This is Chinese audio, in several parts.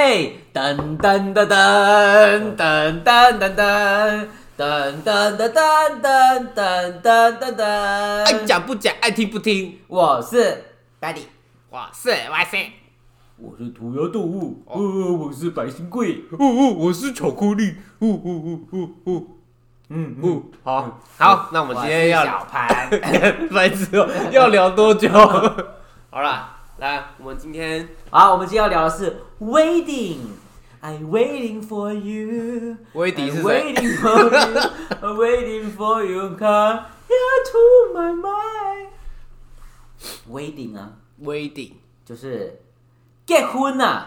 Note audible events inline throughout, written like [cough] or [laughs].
嘿，噔噔噔噔噔噔噔噔。噔噔噔噔噔噔噔噔，爱讲不讲，爱听不听。我是 Daddy，我是 Y C，我是涂鸦动物，哦，我是白新贵，哦，我是巧克力，哦哦哦哦哦，嗯嗯，好，好，那我们今天要小潘，白痴哦，要聊多久？好了，来，我们今天，好，我们今天要聊的是 Waiting。I'm waiting for you. Waiting 是 Waiting for you. I'm waiting for you. Come here to my mind. Waiting 啊，Waiting 就是结婚呐。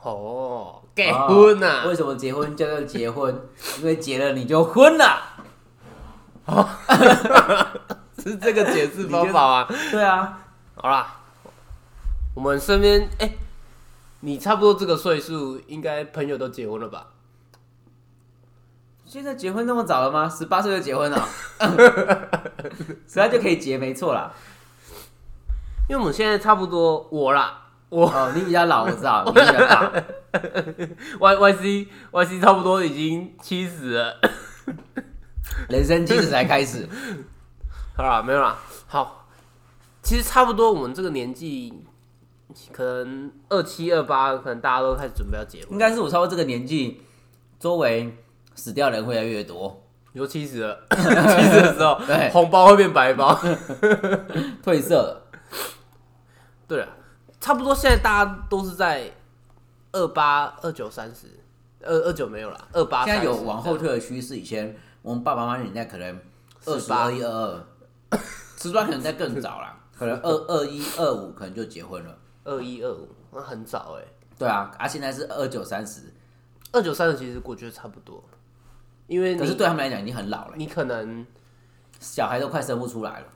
哦，结婚啊？为什么结婚叫做结婚？因为结了你就婚了。哦，是这个解释方法啊？对啊。好啦，我们身边哎。你差不多这个岁数，应该朋友都结婚了吧？现在结婚那么早了吗？十八岁就结婚了，[laughs] 十八就可以结，没错啦。因为我们现在差不多，我啦，我哦，你比较老，我知道，[laughs] 你比较大。[laughs] Y Y C Y C 差不多已经七十了，人生七十才开始。好了，没有啦。好，其实差不多我们这个年纪。可能二七二八，可能大家都开始准备要结婚。应该是我超过这个年纪，周围死掉人会越来越多。有七十了，[coughs] 七十的时候，[laughs] 对，红包会变白包，[laughs] 褪色了。对啊，差不多现在大家都是在二八、二九、三十，二二九没有了，二八。现在有往后退的趋势。以前我们爸爸妈妈年代可能二八二一二二，瓷砖可能在更早了，[laughs] 可能二二一二五可能就结婚了。二一二五，那很早哎。对啊，啊，现在是二九三十，二九三十其实我觉得差不多，因为可是对他们来讲已经很老了。你可能小孩都快生不出来了。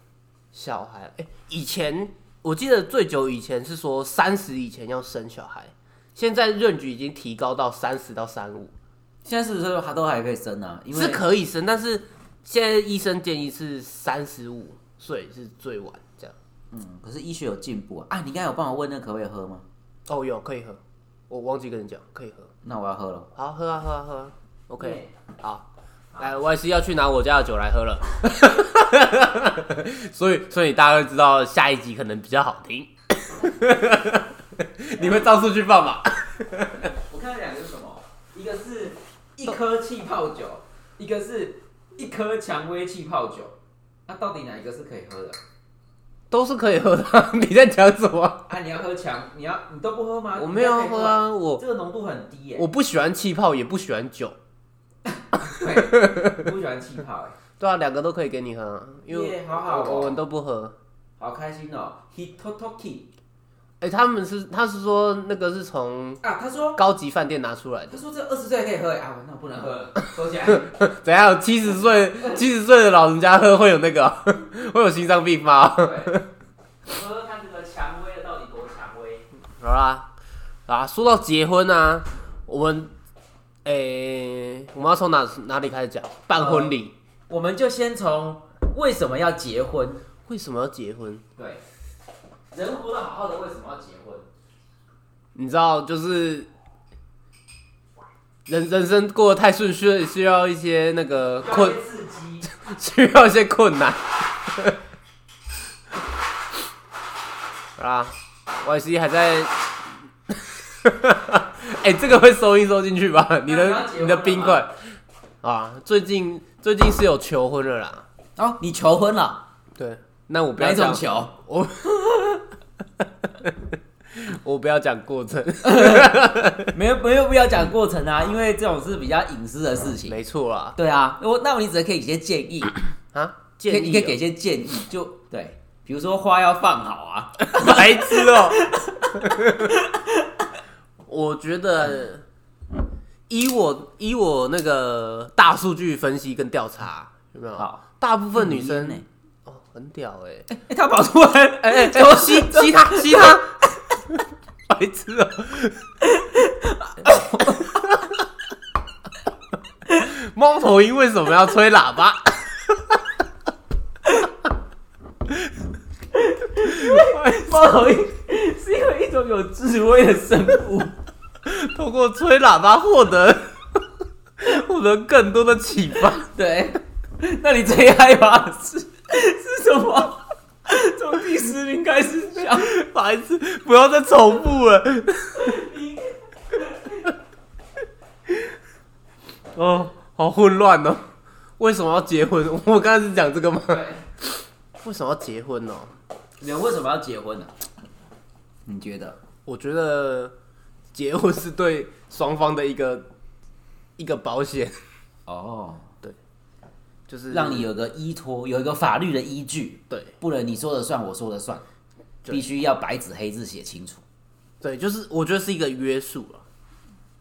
小孩，哎，以前我记得最久以前是说三十以前要生小孩，现在润局已经提高到三十到三五。现在是不是他都还可以生啊？是可以生，但是现在医生建议是三十五岁是最晚。嗯，可是医学有进步啊！啊，你刚才有帮我问那可不可以喝吗？哦，有可以喝，我忘记跟你讲可以喝。那我要喝了。好，喝啊喝啊喝。OK，好，来，Y C 要去拿我家的酒来喝了。[laughs] 所以，所以大家会知道下一集可能比较好听。[laughs] 你会照数去放吗？[laughs] 我看到两个是什么？一个是一颗气泡酒，一个是一颗蔷薇气泡酒。那到底哪一个是可以喝的？都是可以喝的，[laughs] 你在讲什么？啊，你要喝强，你要你都不喝吗？我没有喝啊，我这个浓度很低耶。我不喜欢气泡，也不喜欢酒。对，[laughs] 不喜欢气泡哎。[laughs] 对啊，两个都可以给你喝，因为好好我们都不喝。好开心哦，Hitotoki。哎，他们是他是说那个是从啊，他说高级饭店拿出来的。他说这二十岁可以喝啊，那不能喝，[laughs] 收起来。怎样？七十岁 [laughs] 七十岁的老人家喝会有那个 [laughs] 会有心脏病吗？喝喝看这个蔷薇的到底多蔷薇。好啦，啊，说到结婚啊，我们诶，我们要从哪哪里开始讲？办婚礼，我们就先从为什么要结婚？为什么要结婚？对。人活得好好的，为什么要结婚？你知道，就是人人生过得太顺，需需要一些那个困刺激，[laughs] 需要一些困难。[laughs] 啊，Y C 还在，[laughs] 哎，这个会收一收进去吧？你的你的冰块啊，最近最近是有求婚了啦。哦，你求婚了？对，那我不要讲求我。[laughs] 我不要讲过程，[laughs] 没有没有必要讲过程啊，因为这种是比较隐私的事情。没错啦，对啊，我那我你只 [coughs] 可以给些建议啊，建议你可以给些建议，就对，比如说花要放好啊，[laughs] 白痴哦。我觉得，以我以我那个大数据分析跟调查，有没有？好，大部分女生。很屌哎！哎，他跑出来！哎哎，吸吸他，吸他！[laughs] 白痴哦！[laughs] 猫头鹰为什么要吹喇叭？[laughs] 猫头鹰是因为一种有智慧的生物。通过吹喇叭获得获得更多的启发。对，那你最害怕的是 [laughs] 是什么？[laughs] 从第十名开始讲，白痴，不要再重复了。[laughs] 哦，好混乱哦！为什么要结婚？我刚才是讲这个吗？为什么要结婚哦？你们为什么要结婚呢、你觉得？我觉得结婚是对双方的一个一个保险，哦，就是让你有个依托，有一个法律的依据，对不能你说了算，我说了算，必须要白纸黑字写清楚。对，就是我觉得是一个约束了。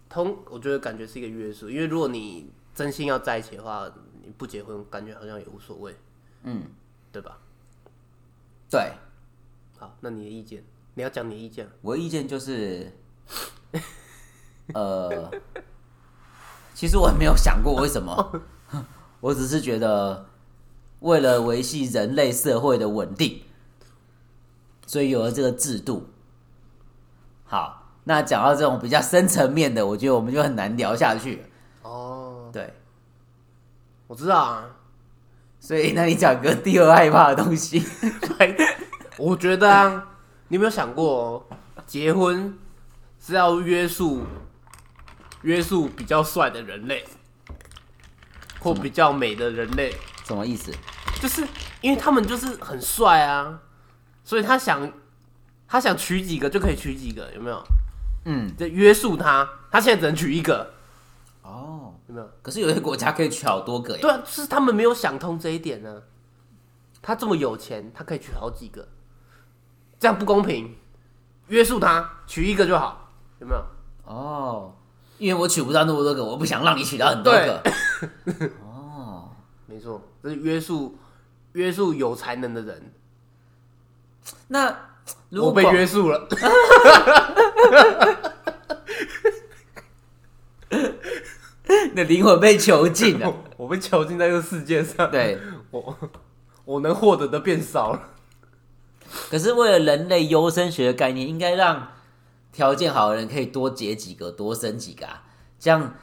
通，我觉得感觉是一个约束，因为如果你真心要在一起的话，你不结婚，感觉好像也无所谓，嗯，对吧？对，好，那你的意见，你要讲你的意见。我的意见就是，[laughs] 呃，其实我也没有想过为什么，我只是觉得为了维系人类社会的稳定，所以有了这个制度。好，那讲到这种比较深层面的，我觉得我们就很难聊下去。哦，对，我知道啊，所以那你讲个第二害怕的东西，[laughs] 我觉得啊，你有没有想过、哦，结婚是要约束约束比较帅的人类，或比较美的人类，什么意思？就是因为他们就是很帅啊，所以他想他想娶几个就可以娶几个，有没有？嗯，就约束他，他现在只能娶一个，哦，有没有？可是有些国家可以娶好多个呀。对啊，就是他们没有想通这一点呢。他这么有钱，他可以娶好几个，这样不公平。约束他，娶一个就好，有没有？哦，因为我娶不到那么多个，我不想让你娶到很多个。[laughs] 哦，没错，这是约束约束有才能的人。那如果我被约束了，[laughs] 你的灵魂被囚禁了。[laughs] 我被囚禁在这个世界上，对，我我能获得的变少了。可是为了人类优生学的概念，应该让条件好的人可以多结几个，多生几个啊，这样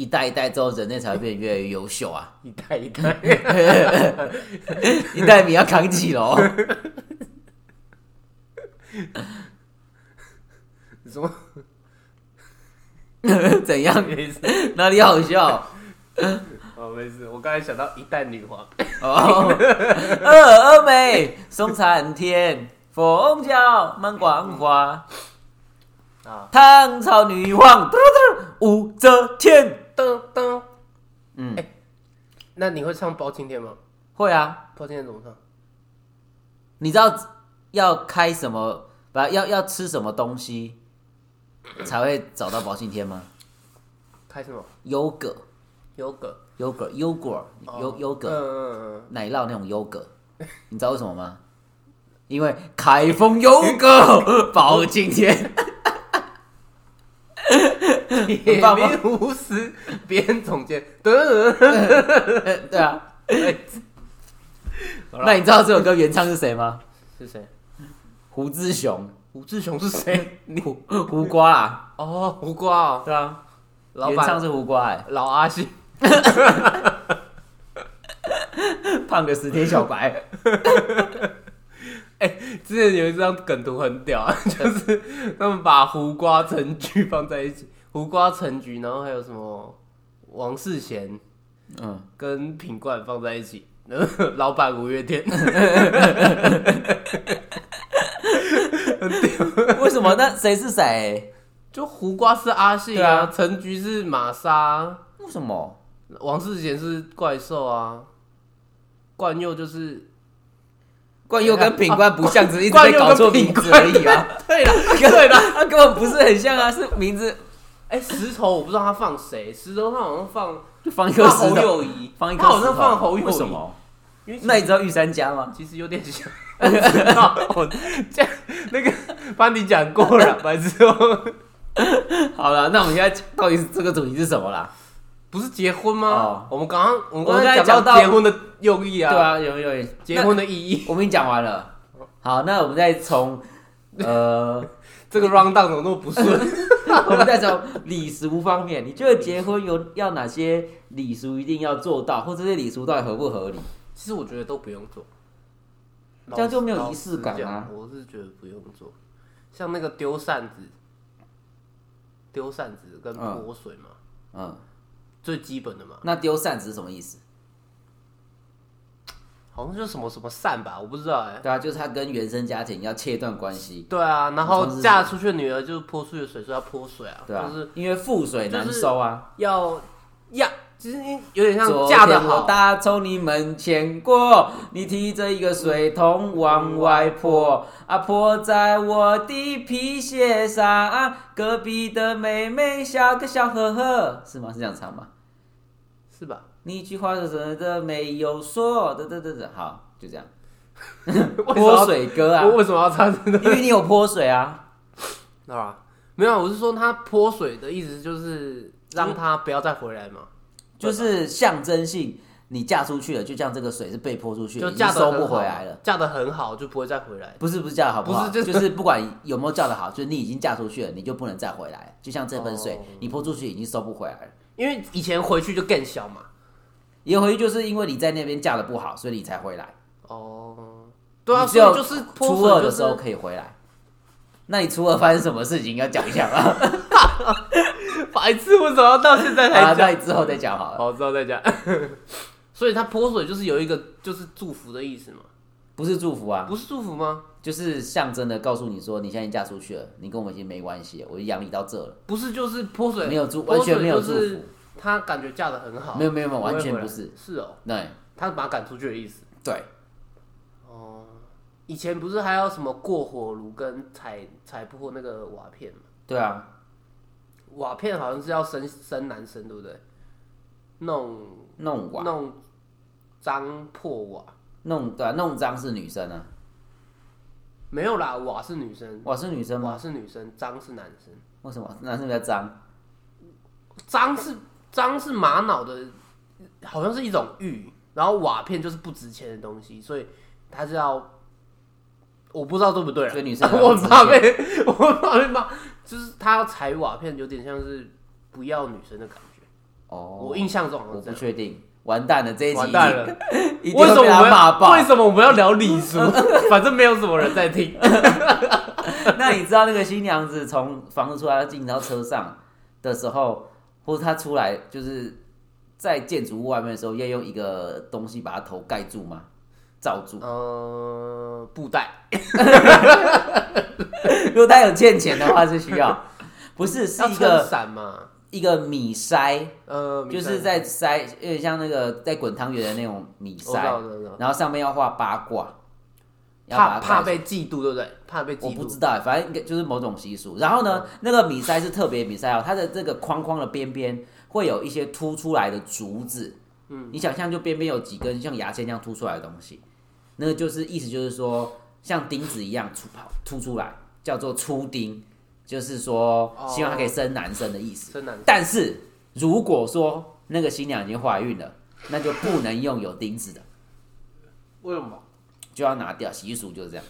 一代一代之后，人类才会变得越来越优秀啊。[laughs] 一代一代，[laughs] 一代米要扛起喽。什么？[laughs] 怎样？没事，哪里好笑？哦，没事。我刚才想到一代女皇，哦，二二美，松产天，凤角满光华。啊，唐朝女皇，嘟嘟嘟武则天。噔噔。嗯，哎那你会唱包青天吗？会啊。包青天怎么唱？你知道要开什么？不要要吃什么东西才会找到包青天吗？开什么？优格，优格，优格，优果，优优嗯格，嗯嗯奶酪那种优格。你知道为什么吗？因为开封优格 [laughs] 包青天。嗯，铁棒吗？面无私，边总监，噔噔噔。[laughs] 对啊，[laughs] 哎那你知道这首歌原唱是谁吗？是谁？胡志雄，胡志雄是谁？你 [laughs] 胡胡瓜啊，哦，胡瓜哦，对啊，老板。原唱是胡瓜哎、老阿信。胖个十天小白，之前有一张梗图很屌啊，就是他们把胡瓜、陈菊放在一起，胡瓜、陈菊，然后还有什么王世贤嗯，跟品冠放在一起，[laughs] 老板五月天，[laughs] 为什么？那谁是谁？就胡瓜是阿信对啊啊，陈菊是玛莎，为什么？王世贤是怪兽啊，冠佑就是冠佑跟品冠不像，只是一直 [laughs] 冠佑跟被搞错名字而已啊。对了，对了，他根本不是很像啊，是名字哎、石头我不知道他放谁，石头他好像放就放一颗放侯石头，友谊，放一颗他好像头放侯友谊为什么？因为那你知道御三家吗？其实有点像，我知道，我这样那个帮你讲过了，白痴哦，[laughs] 好了，那我们现在到底是这个主题是什么啦？不是结婚吗？哦我们刚刚我们我们刚才刚讲讲到到结婚的用意啊，对，啊，有有有结婚的意义，我们已经讲完了。好，那我们再从呃，[laughs] 这个 round down 怎么那么不顺？[laughs] [laughs] 我们再从礼俗方面，你觉得结婚有要哪些礼俗一定要做到，或者这些礼俗到底合不合理？其实我觉得都不用做，这样就没有仪式感啊我是觉得不用做，像那个丢扇子、丢扇子跟嗯。泼水嘛，嗯，最基本的嘛，那丢扇子是什么意思？好像就是什么什么散吧，我不知道哎、对啊，就是他跟原生家庭要切断关系，对啊，然后嫁出去的女儿就是泼出去的水，说要泼水啊，对啊就是，因为覆水难收啊。要要，其实有点像昨嫁的天我好，打从你门前过，你提着一个水桶往外泼，啊泼在我的皮鞋上，啊隔壁的妹妹笑个笑呵呵，是吗？是这样唱吗？是吧？你一句话都真的没有说，对对对对，好，就这样。[laughs] 泼水歌啊，我为什么要唱这个？因为你有泼水啊。[laughs] 啊，没有，我是说他泼水的意思就是让他不要再回来嘛，就是象征性，你嫁出去了，就像这个水是被泼出去的，就嫁收不回来了。，嫁的很好就不会再回来。不是不是嫁的好不好，不是就就是不管有没有嫁的好，就是你已经嫁出去了，你就不能再回来。就像这盆水，哦你泼出去已经收不回来了。因为以前回去就更小嘛。也回去就是因为你在那边嫁的不好，所以你才回来。哦，对啊，只有所以就是泼初二的时候可以回来。那你初二发生什么事情要讲一下吗？[laughs] 白痴，为什么要到现在啊，才讲？那你之后再讲好了。好，之后再讲。[laughs] 所以他泼水就是有一个就是祝福的意思嘛，不是祝福啊，不是祝福吗？就是象征的告诉你说，你现在嫁出去了，你跟我们已经没关系了，我就养你到这了，不是，就是泼水，没有祝，完全没有祝福，他感觉嫁的很好，没有没有没有，完全不是。是哦，对他把他赶出去的意思。对，哦，以前不是还有什么过火炉跟踩踩破那个瓦片吗？对啊，瓦片好像是要生生男生，对不对？弄弄瓦弄脏破瓦弄对啊，弄脏是女生啊，没有啦，瓦是女生，瓦是女生吗？瓦是女生，脏是男生。为什么男生比较脏？脏是脏是玛瑙的，好像是一种玉，然后瓦片就是不值钱的东西，所以它是要，我不知道对不对啊所以女生 [laughs] 我怕被 [laughs] 我怕被骂，就是他要踩瓦片，有点像是不要女生的感觉。哦，我印象中好我不像是这样。确定，完蛋了，这 [laughs] 一集完蛋了，为什么我们为。什么我们要聊礼俗？反正没有什么人在听。那你知道那个新娘子从房子出来要进到车上的时候，或者他出来就是在建筑物外面的时候，要用一个东西把他头盖住吗？罩住。呃，布袋 [laughs] 如果他有欠钱的话，是需要，不是是一个伞嘛？一个米筛，呃，就是在筛，有点像那个在滚汤圆的那种米筛，然后上面要画八卦，怕怕被嫉妒，对不对？怕被嫉妒。我不知道，反正应该就是某种习俗。然后呢，那个米塞是特别米塞哦，它的这个框框的边边会有一些凸出来的竹子。嗯，你想象就边边有几根像牙签这样凸出来的东西，那个就是意思就是说像钉子一样出跑凸出来，叫做粗钉，就是说哦希望它可以生男生的意思。真难。但是如果说那个新娘已经怀孕了，那就不能用有钉子的。为什么？就要拿掉，习俗就是这样。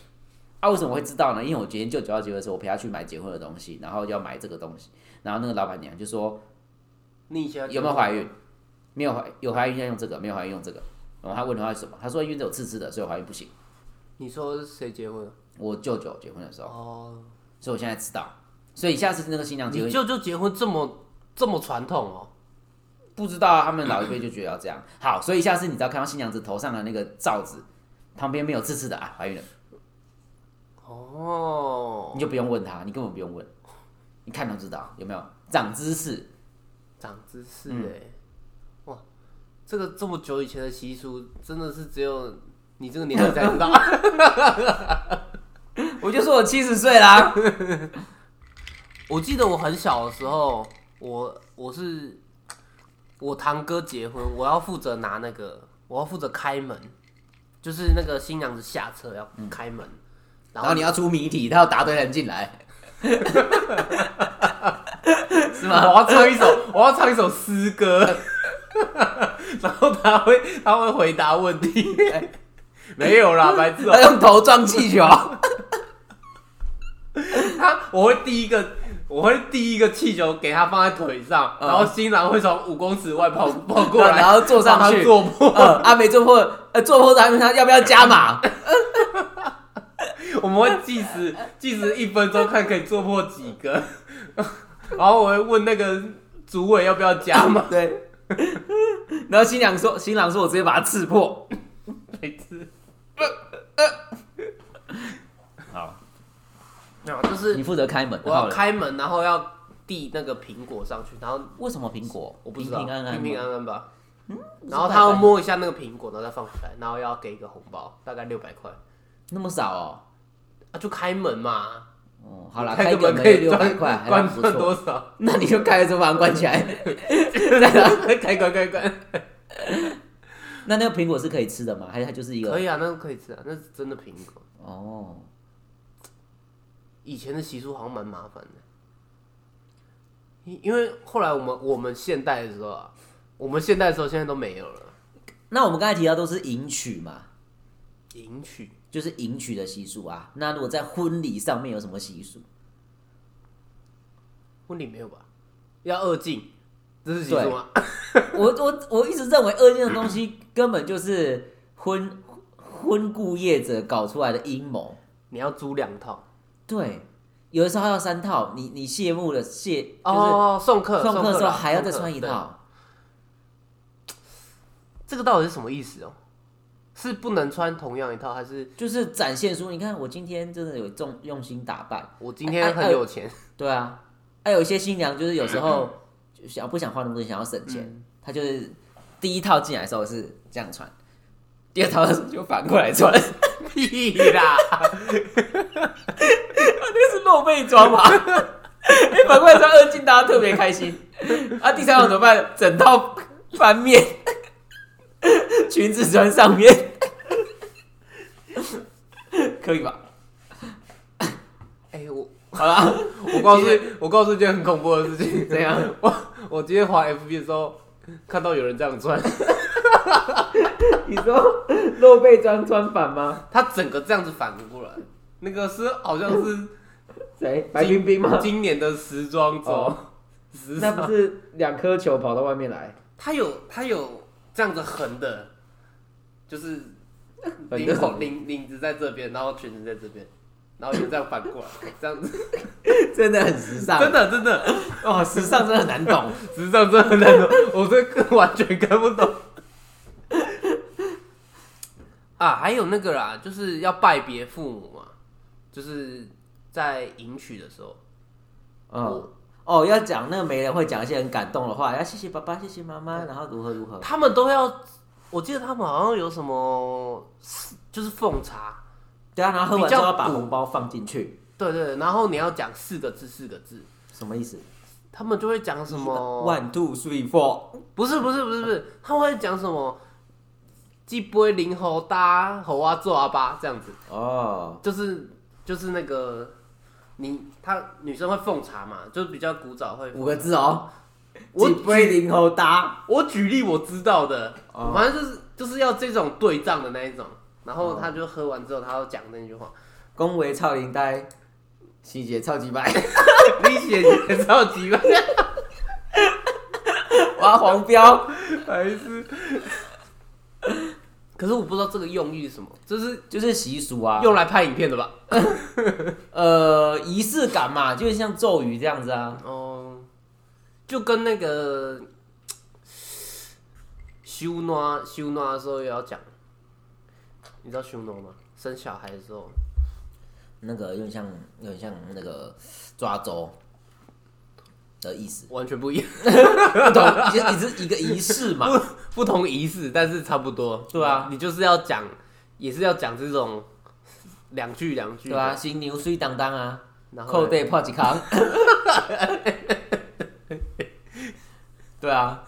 啊，为什么会知道呢？因为我今天舅舅要结婚的时候，我陪他去买结婚的东西，然后要买这个东西，然后那个老板娘就说你有没有怀孕？没有怀，有怀孕要用这个，没有怀孕用这个。然后他问的话是什么？他说因为这有刺刺的，所以怀孕不行。你说谁结婚？我舅舅结婚的时候，哦，所以我现在知道。所以下次那个新娘结婚，你舅舅结婚这么这么传统哦？不知道啊他们老一辈就觉得要这样。好，所以下次你只要看到新娘子头上的那个罩子旁边没有刺刺的啊，怀孕了，哦，你就不用问他，你根本不用问，你看都知道有没有长知识。长知识嗯哎！哇，这个这么久以前的习俗，真的是只有你这个年纪才知道。[laughs] 我就说我七十岁啦。我记得我很小的时候，我我是我堂哥结婚，我要负责拿那个，我要负责开门，就是那个新娘子下车要开门，然后你要出谜题，他要答对人进来，[laughs] 是吗？我要唱一首，我要唱一首诗歌，[laughs] 然后他会他会回答问题，[laughs] 没有啦，白痴哦、他用头撞气球，他我会第一个我会第一个气球给他放在腿上，嗯然后新郎会从五公尺外跑 [laughs] 跑过来，然后坐上去坐破。呃，阿美做破，呃，做破他他要不要加码？[laughs] 我们会计时，计时一分钟，看可以做破几个。[laughs] 然后我会问那个主委要不要加码。对。然后新娘说，新郎说我直接把它刺破。每次就是你负责开门。我，要开门，然后要递那个苹果上去，然后为什么苹果？我不知道，平平安安，平平安安吧。嗯然后他要摸一下那个苹果，然后再放出来，然后要给一个红包，大概六百块那么少哦。啊，就开门嘛。哦，好了，开门可以六百块，还关不赚多。少？那你就开了之后把它关起来。开 [laughs] 关开关。[laughs] 那那个苹果是可以吃的吗？还是它就是一个？可以啊，那个可以吃啊，那是真的苹果。哦，以前的习俗好像蛮麻烦的，因因为后来我们我们现代的时候啊，我们现代的时候现在都没有了。那我们刚才提到都是迎娶嘛，迎娶就是迎娶的习俗啊。那如果在婚礼上面有什么习俗？婚礼没有吧？要二进，这是习俗吗？我我我一直认为二进的东西根本就是婚婚顾业者搞出来的阴谋。你要租两套对，有的时候要三套，你你谢幕的谢就是哦，送客送客的时候啦还要再送客穿一套。这个到底是什么意思哦？是不能穿同样一套，还是就是展现出，你看我今天真的有重用心打扮，我今天很有钱？对啊，还有一些新娘就是有时候就想不想花那么多钱，想要省钱，嗯她就是第一套进来的时候是这样穿，第二套的时候就反过来穿，[laughs] 屁啦！[laughs] 那是露背装嘛？[laughs] 哎，反过来穿二进，大家特别开心。啊，第三种怎么办？整套翻面，[laughs] 裙子穿上面，可以吧？哎、我好啦，我告诉你，我告诉你一件很恐怖的事情。怎样？我我今天滑 FB 的时候，看到有人这样穿，你说露背装穿反吗？他整个这样子反过来，那个是好像是 [laughs] 谁？白冰冰吗？[laughs] 今年的时装周哦，时那不。是两颗球跑到外面来？他有他有这样子横的，就是领口领领子在这边，然后裙子在这边，然后就这样反过来，这样子，[laughs] 真的很时尚，真的真的，哦，时尚真的很难懂。时尚真的很难懂，我这个完全看不懂。啊，还有那个啦，就是要拜别父母嘛，就是在迎娶的时候，嗯，哦，要讲那个媒人会讲一些很感动的话，要谢谢爸爸，谢谢妈妈，然后如何如何。他们都要，我记得他们好像有什么，就是奉茶，对啊，然后喝完之后要把红包放进去，对对，对然后你要讲四个字，四个字，什么意思？他们就会讲什么，？One two three four。不是不是不是不是，他们会讲什么，鸡杯零猴搭猴啊做啊吧这样子，哦，就是就是那个你他女生会奉茶嘛，就是比较古早会五个字哦。我几杯零后搭，我举例我知道的，哦。反正就是就是要这种对仗的那一种，然后他就喝完之后他要讲那句话，恭维超龄呆，细节超级白，[laughs] 你写也超级吧，哇黄标。还是。可是我不知道这个用意是什么，这是就是习俗啊，用来拍影片的吧？[laughs] 呃仪式感嘛，就是像咒语这样子啊。哦，就跟那个修诺修诺的时候也要讲，你知道修诺吗？生小孩的时候，那个有点像，有点像那个抓周的意思，完全不一样，不同，也是一个仪式嘛。[laughs] 不同仪式，但是差不多。对啊，你就是要讲，也是要讲这种两句两句的，对啊，新牛水当当啊，然后扣地破几康。[laughs] 对啊，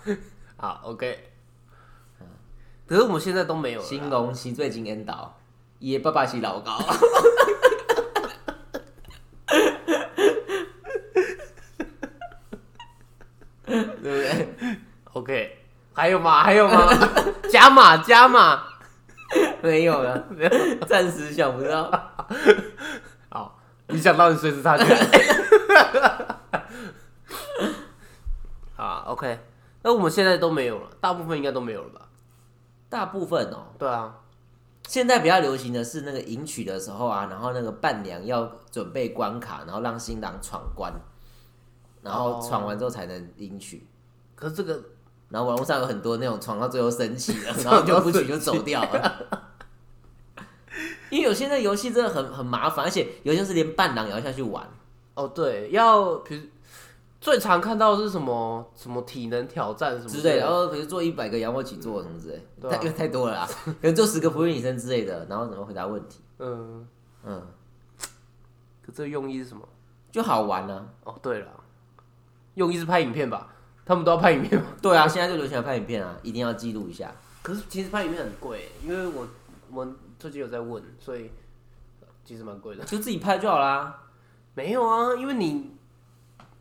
好 OK。可是我们现在都没有新龙是最近引导，爷爸爸是老高。对不对？OK，还有吗？还有吗？加码加码。没有了，暂时想不到。好，你想到你随时插进来。啦，OK。那我们现在都没有了，大部分应该都没有了吧？大部分哦，对啊，现在比较流行的是那个迎娶的时候啊，然后那个伴娘要准备关卡，然后让新郎闯关，然后哦闯完之后才能领取。可是这个然后网络上有很多那种闯到最后生气了，[laughs] 然后就不取就走掉了。因为有些那游戏真的很很麻烦，而且有些是连伴郎也要下去玩。哦，对，要比如最常看到的是什么什么体能挑战什么之类的，然后比如做一百个仰卧起坐什么之类，因为太多了啦，[laughs] 可能做十个俯卧撑之类的，然后怎么回答问题，嗯，嗯，可这个用意是什么？就好玩呢、哦，对了，用意是拍影片吧？他们都要拍影片吗？[laughs] 对啊，现在就流行拍影片啊，一定要记录一下。可是其实拍影片很贵，因为我我最近有在问，所以其实蛮贵的。就自己拍就好啦。没有啊，因为你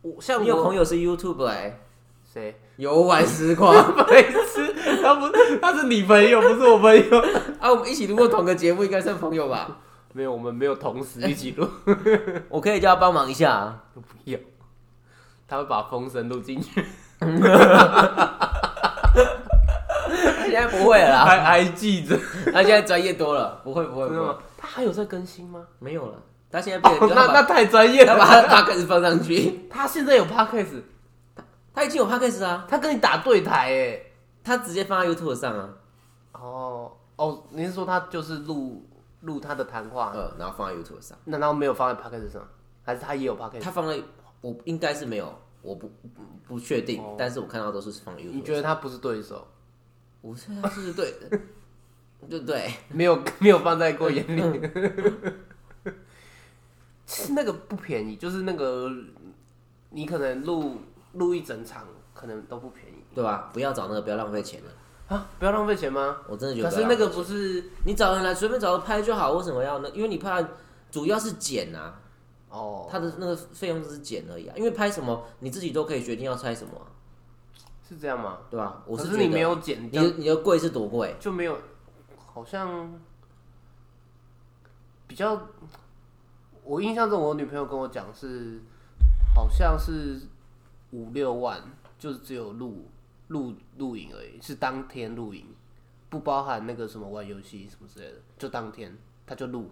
我像你有我朋友是 YouTube 哎、谁？游玩实况 [laughs] 白痴，他不他是你朋友，不是我朋友。[laughs] 啊，我们一起录过同个节目，应该算朋友吧？没有，我们没有同时一起录，我可以叫他帮忙一下啊。不要。他会把风声录进去，他现在不会了啦，还还记着，他现在专业多了，不会不会不会真的吗，？他还有在更新吗？没有了，他现在变 [laughs] 那那太专业他把了。他把 podcast 放上去，他现在有 podcast，他已经有 podcast 啊，他跟你打对台哎。他直接放在 YouTube 上啊，哦哦，你是说他就是录录他的谈话，呃，然后放在 YouTube 上，难道没有放在 podcast 上？还是他也有 podcast？他放在我应该是没有，我不不不确定，哦但是我看到都是放 YouTube。你觉得他不是对手？我觉得他是对的，对不对？[laughs] 没有 [laughs] 没有放在过眼里。[laughs] 是那个不便宜，就是那个你可能录录一整场，可能都不便宜对吧？不要找那个，不要浪费钱了。啊！不要浪费钱吗？我真的觉得可不要浪费钱。是那个不是你找人来随便找个拍就好，为什么要呢？因为你怕主要是剪啊，哦，他的那个费用只是减而已啊。因为拍什么你自己都可以决定要拍什么啊、是这样吗？对吧？我是觉得是你没有剪你掉的你的贵是多贵？就没有，好像比较，我印象中我女朋友跟我讲是，好像是五六万，就是只有录录录影而已，是当天录影，不包含那个什么玩游戏什么之类的，就当天他就录，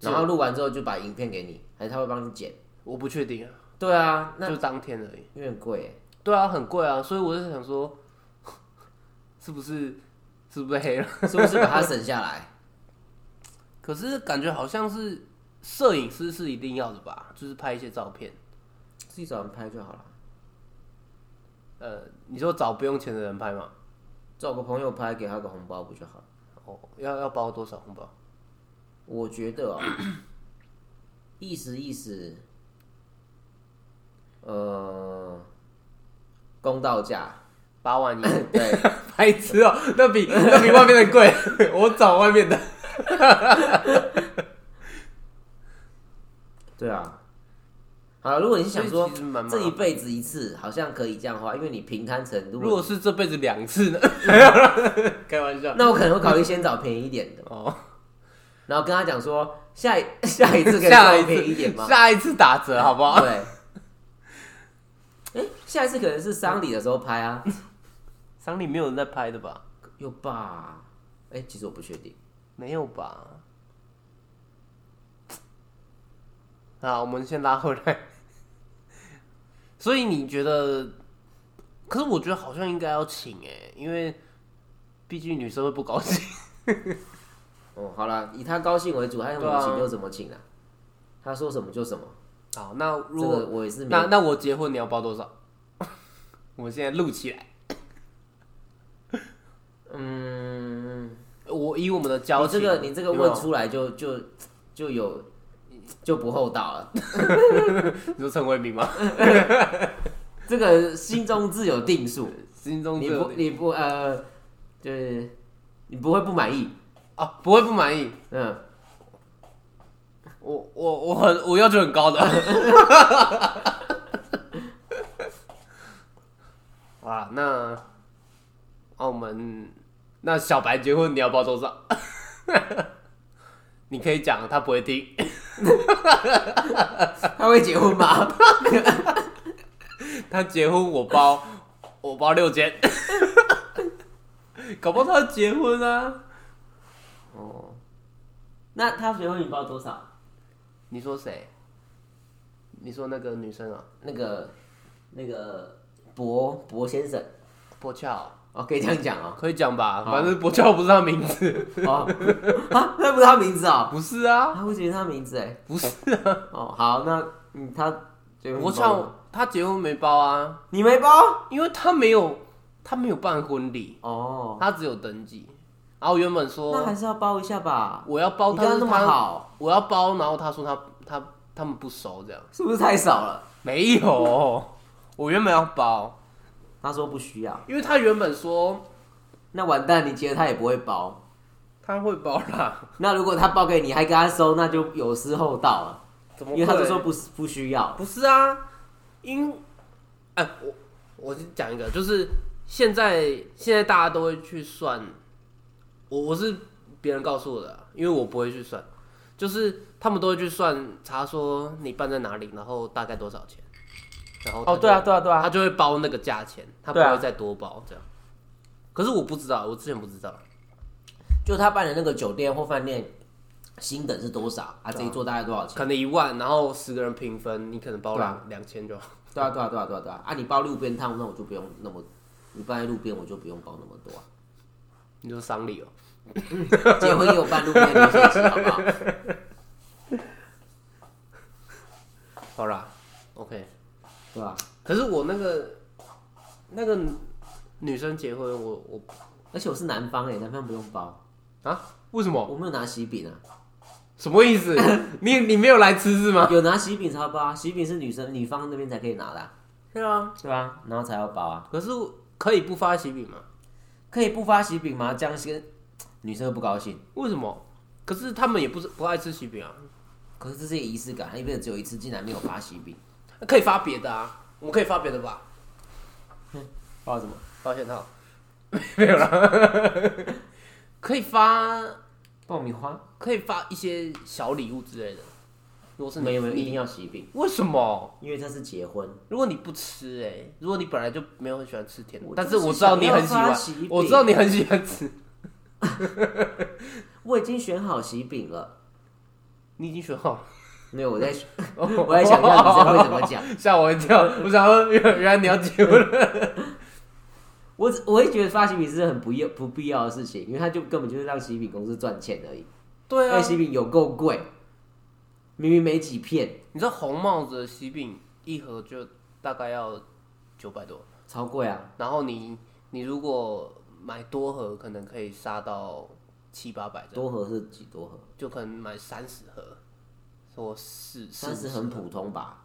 然后录完之后就把影片给你，还是他会帮你剪？我不确定啊，对啊，那就当天而已。有点贵欸。对啊，很贵啊，所以我就想说，[laughs] 是不是是不是黑了？是不是把它省下来？[laughs] 可是感觉好像是摄影师是一定要的吧，就是拍一些照片。自己找人拍就好了，呃，你说找不用钱的人拍吗？找个朋友拍，给他个红包不就好了？哦，要要包多少红包？我觉得哦，意思意思，呃，公道价，八万一，对，[laughs] 白痴哦，那比那比外面的贵，[laughs] 我找外面的。[laughs] 对啊。好了，如果你是想说这一辈子一次，好像可以这样花，因为你平摊成，如如果果是这辈子两次呢？开玩笑。那我可能会考虑先找便宜一点的，哦，然后跟他讲说，下一 [laughs] 下一次可以便宜一点吗？下一次打折好不好？对。哎、下一次可能是丧礼的时候拍啊，丧礼没有人在拍的吧？有吧？哎、其实我不确定。没有吧？啊，我们先拉回来。所以你觉得？可是我觉得好像应该要请哎、因为毕竟女生会不高兴。哦，好了，以他高兴为主，他想怎么请就怎么请啊。他说什么就什么，好，那这如果、个我也是没那那我结婚你要包多少？[laughs] 我们现在录起来。[laughs] 嗯，我以我们的交情，你这个你这个有没有问出来就就就有就不厚道了。[laughs] 你说陈为民吗？这个心中自有定数，心中自有你不你不呃，就是你不会不满意，啊，不会不满意。嗯，我我我很我要求很高的。[laughs] 哇，那澳门那小白结婚你要包多少？[laughs] 你可以讲，他不会听。[laughs] 他会结婚吗？他结婚我包，我包六千，搞不好他要结婚啊。哦，那他结婚你包多少？你说谁？你说那个女生啊，那个那个博博先生，博俏，哦，可以这样讲哦。可以讲吧？好反正博俏不是他名字，哦，啊，那不是他名字哦。[laughs] 不是啊，他会觉得他名字哎。不是啊。哦，好，那嗯，他结婚他结婚没包啊，你没包？因为他没有他没有办婚礼，哦，他只有登记。然后原本说那还是要包一下吧。我要包，你刚刚那么他好，我要包，然后他说他他他们不熟这样，是不是太少了？没有，我原本要包，他说不需要，因为他原本说那完蛋，你接他也不会包。他会包啦，那如果他包给你，还跟他收，那就有失厚道了，怎么会？因为他就说不不需要。不是啊，因哎、我我就讲一个，就是现在现在大家都会去算，我我是别人告诉我的啊，因为我不会去算，就是他们都会去算，查说你办在哪里，然后大概多少钱，然后哦，对啊，对啊，对啊他，就会包那个价钱，他不对啊会再多包这样。可是我不知道，我之前不知道，就他办的那个酒店或饭店，新等是多少啊？这一桌大概多少钱？可能一万，然后十个人平分，你可能包对啊两两千就好。对啊，对啊，对啊，对啊，对啊！啊，你包路边摊，那我就不用那么，你放在路边我就不用包那么多啊。你说丧礼哦、结婚也有半路边的流水席，好不好？好啦，OK。对吧？可是我那个那个女生结婚，我我而且我是男方哎，男方不用包，啊，为什么？我没有拿喜饼啊，什么意思？[laughs] 你你没有来吃是吗？有拿喜饼才要包啊，喜饼是女生女方那边才可以拿的啊，对啊，对吧？然后才要包啊，可是可以不发喜饼吗？可以不发喜饼吗？这样先女生会不高兴。为什么？可是他们也不是不爱吃喜饼啊，可是这是一个仪式感，他一辈子只有一次，竟然没有发喜饼，可以发别的啊，我们可以发别的吧？发什么？发现套没有了，[laughs] 可以发爆米花？可以发一些小礼物之类的。如果是你没有没有，一定要喜饼，为什么？因为这是结婚。如果你不吃、哎，如果你本来就没有很喜欢吃甜的我，但是是我知道你很喜欢想要发喜，饼我知道你很喜欢吃，[laughs] 我已经选好喜饼了，你已经选好了，没有我在 [laughs] 我在想象女生会怎么讲。[laughs] 吓我一跳。我想说，原原来你要结婚了，我只我会觉得发喜饼是很不要不必要的事情，因为它就根本就是让喜饼公司赚钱而已。对啊因为，喜饼有够贵，明明没几片，你知道红帽子的喜饼一盒就大概要九百多，超贵啊！然后你你如果买多盒，可能可以杀到七八百，多盒是几多盒？就可能买三十盒，或四三十很普通吧？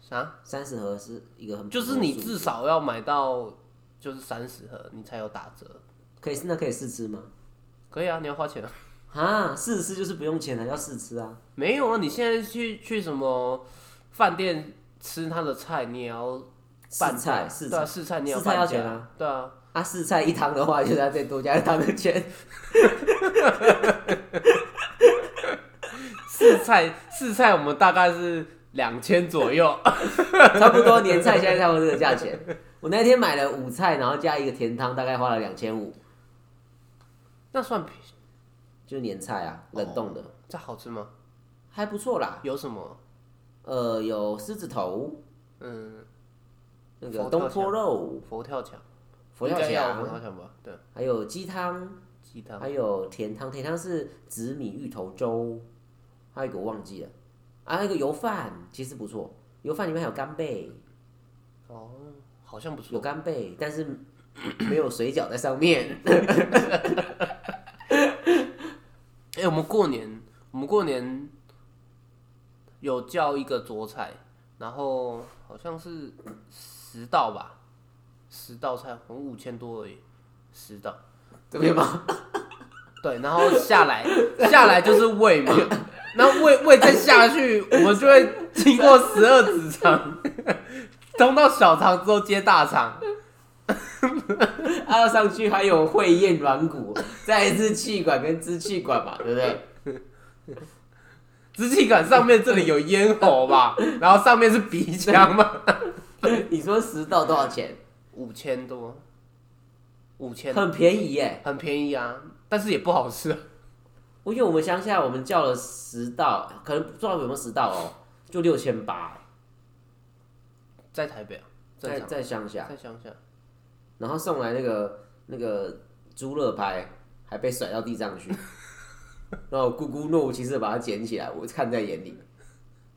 啥？三十盒是一个很普通就是你至少要买到就是三十盒，你才有打折。可以那可以试吃吗？可以啊，你要花钱啊。啊，试吃就是不用钱的，要试吃啊。没有啊，你现在去去什么饭店吃他的菜，你也要饭菜价试对啊，菜试菜你要试菜要半价钱啊，对啊，啊，试菜一汤的话，就是要再多加一汤的钱。[laughs] 试菜试菜我们大概是两千左右，[laughs] 差不多年菜现在差不多这个价钱。我那天买了五菜，然后加一个甜汤，大概花了两千五，那算便宜，就是年菜啊，冷冻的，这好吃吗？还不错啦。有什么？呃，有狮子头，嗯，那个东坡肉、佛跳墙，佛跳墙佛跳墙，吧？对，还有鸡汤，鸡汤还有甜汤。甜汤是紫米芋头粥，还有一个我忘记了，啊，那个油饭其实不错，油饭里面还有干贝，哦，好像不错有错。干贝，但是没有水饺在上面。[laughs] 哎、我们过年，我们过年有叫一个桌菜，然后好像是十道吧，十道菜，我们五千多而已，十道。这边吗？对，然后下来下来就是胃嘛，然后胃胃再下去，我们就会经过十二指肠，[laughs] 通到小肠之后接大肠，[laughs] 啊，上去还有会厌软骨，再一次气管跟支气管嘛，对不对？支气管上面这里有咽喉吧，[laughs] 然后上面是鼻腔嘛，[laughs] 你说十道多少钱？五千多，五千很便宜耶。很便宜啊，但是也不好吃啊。我因为我们乡下我们叫了十道，可能不知道有没有十道哦，就六千八，在台北啊，在常在乡下，在乡下，然后送来那个那个猪肋排还被甩到地上去，[laughs] 然后姑姑若无其事地把它捡起来，我看在眼里，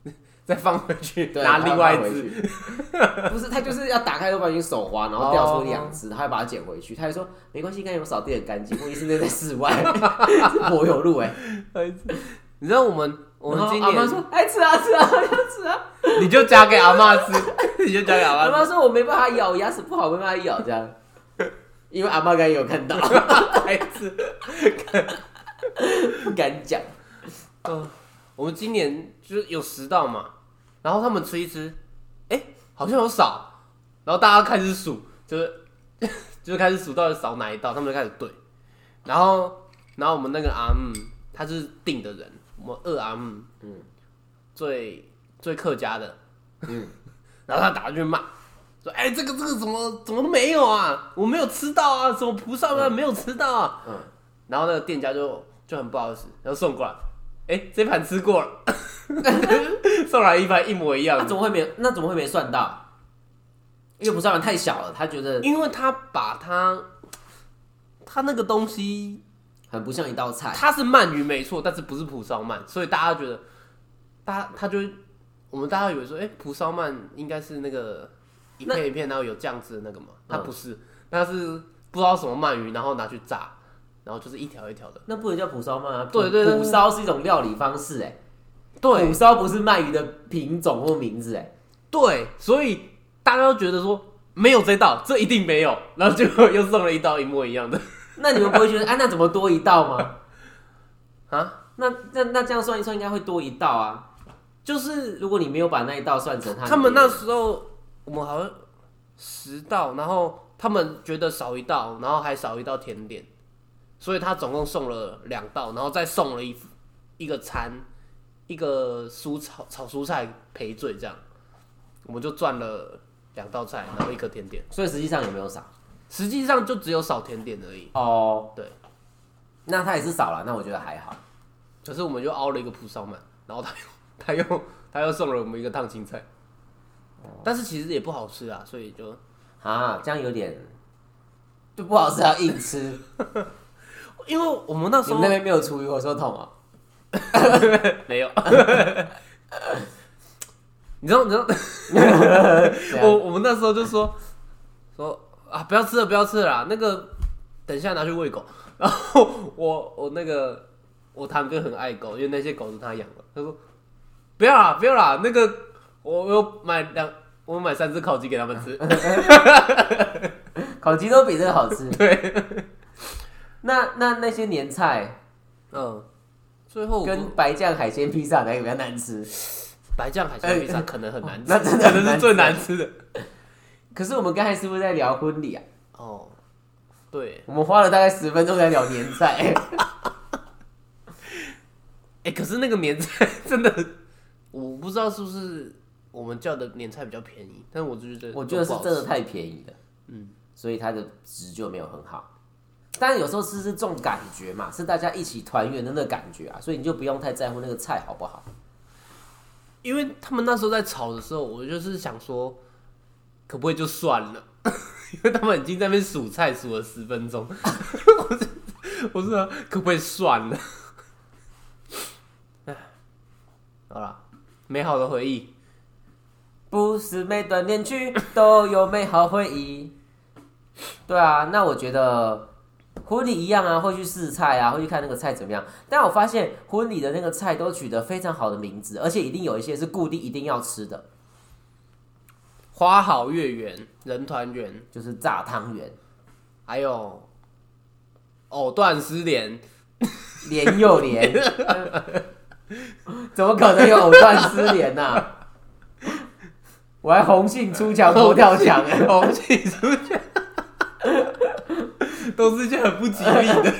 [laughs] 再放回去，对，拿另外一回只。去，[laughs] 不是他就是要打开，都不小心手滑，然后掉出两只，他还把它捡回去，他还说没关系，刚才有扫地很干净，问题是那在室外，是柏油路哎，你知道我们我们阿妈年说爱吃啊吃啊要 [laughs] 吃啊，你就夹给阿妈吃，[laughs] 你就夹给阿妈阿妈妈说我没办法咬，牙齿不好没办法咬这样，[laughs] 因为阿妈刚才有看到，孩子。不敢讲，嗯，我们今年就是有十道嘛，然后他们吃一吃，哎、好像有少，然后大家开始数，就是就是开始数到底少哪一道，他们就开始对，然后然后我们那个阿姆他是定的人，我们二阿姆，嗯，最最客家的，嗯，[laughs] 然后他打去骂。说哎、这个这个怎么怎么都没有啊？我没有吃到啊，什么菩萨们没有吃到啊？嗯，然后那个店家就就很不好意思，然后送过来，哎、这盘吃过了，[laughs] 送来一盘一模一样怎么会没那怎么会没算到？因为不算完太小了，他觉得因为他把他他那个东西，很不像一道菜，它是鳗鱼没错，但是不是蒲烧鳗，所以大家觉得，大家他就我们大家以为说，哎、蒲烧鳗应该是那个一片一片，然后有酱汁的那个嘛，它不是，那是不知道什么鳗鱼，然后拿去炸，然后就是一条一条的，那不能叫蒲烧鳗啊。对对对蒲烧是一种料理方式，哎，对蒲烧不是鳗鱼的品种或名字，哎，对，所以大家都觉得说没有这道，这一定没有，然后结果又送了一道一模一样的那你们不会觉得，哎，那怎么多一道吗？[laughs] 啊，那那那这样算一算，应该会多一道啊。就是如果你没有把那一道算成他，他们那时候我们好像十道，然后他们觉得少一道，然后还少一道甜点，所以他总共送了两道，然后再送了一一个餐，一个蔬炒炒蔬菜赔罪，这样我们就赚了两道菜，然后一颗甜点，所以实际上也没有少？实际上就只有少甜点而已。哦，对，那他也是少了，那我觉得还好。可是我们就熬了一个蒲烧鳗，然后他又 [laughs] 他又他又送了我们一个烫青菜，但是其实也不好吃啊，所以就啊，这样有点就不好吃，要硬吃。[laughs] 因为我们那时候你们那边没有厨余回收桶啊？[laughs] 没有，你知道你知道我我们那时候就说说啊不要吃了不要吃了啦，那个等一下拿去喂狗，[laughs] 然后我我那个我堂哥很爱狗，因为那些狗是他养的，他说不要啦不要啦，那个我我买两我买三只烤鸡给他们吃，[laughs] 烤鸡都比这个好吃。[laughs] 对，那那那些年菜嗯，最后跟白酱海鲜披萨哪个比较难吃？白酱海鲜披萨可能很难吃，那真的可能是最难吃的可是我们刚才是不是在聊婚礼啊？哦，对。我们花了大概十分钟在聊年菜。[laughs] 哎、可是那个年菜真的，我不知道是不是我们叫的年菜比较便宜，但我就觉得我觉得是真的太便宜了，嗯，所以它的值就没有很好。但有时候吃是种感觉嘛，是大家一起团圆的那个感觉啊，所以你就不用太在乎那个菜好不好。因为他们那时候在炒的时候，我就是想说，可不可以就算了，[laughs] 因为他们已经在那边数菜数了十分钟，[laughs] 我是我是说可不可以算了？[sighs] 哎，好了，美好的回忆，不是每段恋曲都有美好回忆。对啊，那我觉得婚礼一样啊，会去试菜啊，会去看那个菜怎么样。但我发现婚礼的那个菜都取得非常好的名字，而且一定有一些是固定一定要吃的，花好月圆，人团圆，就是炸汤圆，还有藕断丝连。连又连，[laughs] 怎么可能有藕断丝连呐、啊？我还红杏出墙佛跳墙哎、红杏出墙，都是一件很不吉利的。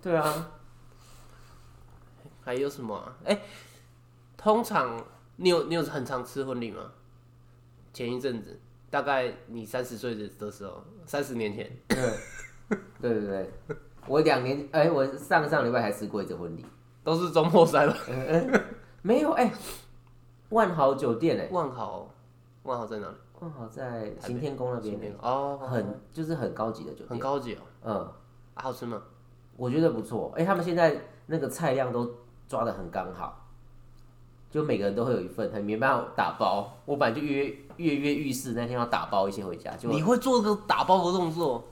对啊，还有什么、啊？哎、通常你有你有很常吃婚礼吗？前一阵子，大概你三十岁的的时候，三十年前，对对对对，我两年哎、我上上礼拜还吃过一次婚礼，都是周末塞吧？[laughs] 没有哎、万豪酒店哎、万豪，万豪在哪里？万豪在行天宫那边、欸，哦，很就是很高级的酒店，很高级哦，嗯，啊好吃吗？我觉得不错。哎、他们现在那个菜量都抓的很刚好，就每个人都会有一份，很没办法打包。我本来就跃跃跃欲试，那天要打包一些回家，就你会做个打包的动作？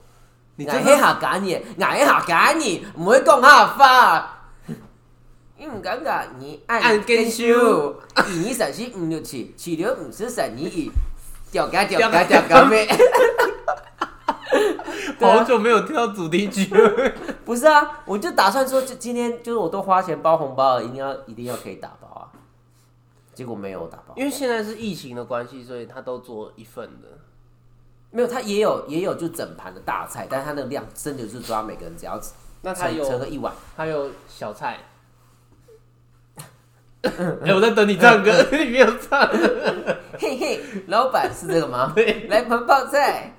你挨一下假你，挨一下假你，唔会讲下法。你唔敢甲你按按根根修，一二三四五六七，七六五四三二一，掉嘎掉嘎掉嘎咩？[laughs] 好久没有听到主题曲了。不是啊，我就打算说，就今天就是我都花钱包红包了，一定要一定要可以打。结果没有打包，因为现在是疫情的关系，所以他都做一份的。没有，他也有也有就整盘的大菜，但是他那个量真的就是抓每个人只要盛那他有盛个一碗，还有小菜。[laughs] 哎、我在等你唱歌，你没有唱。嘿嘿，老板是这个吗？[laughs] 对，来盆泡菜。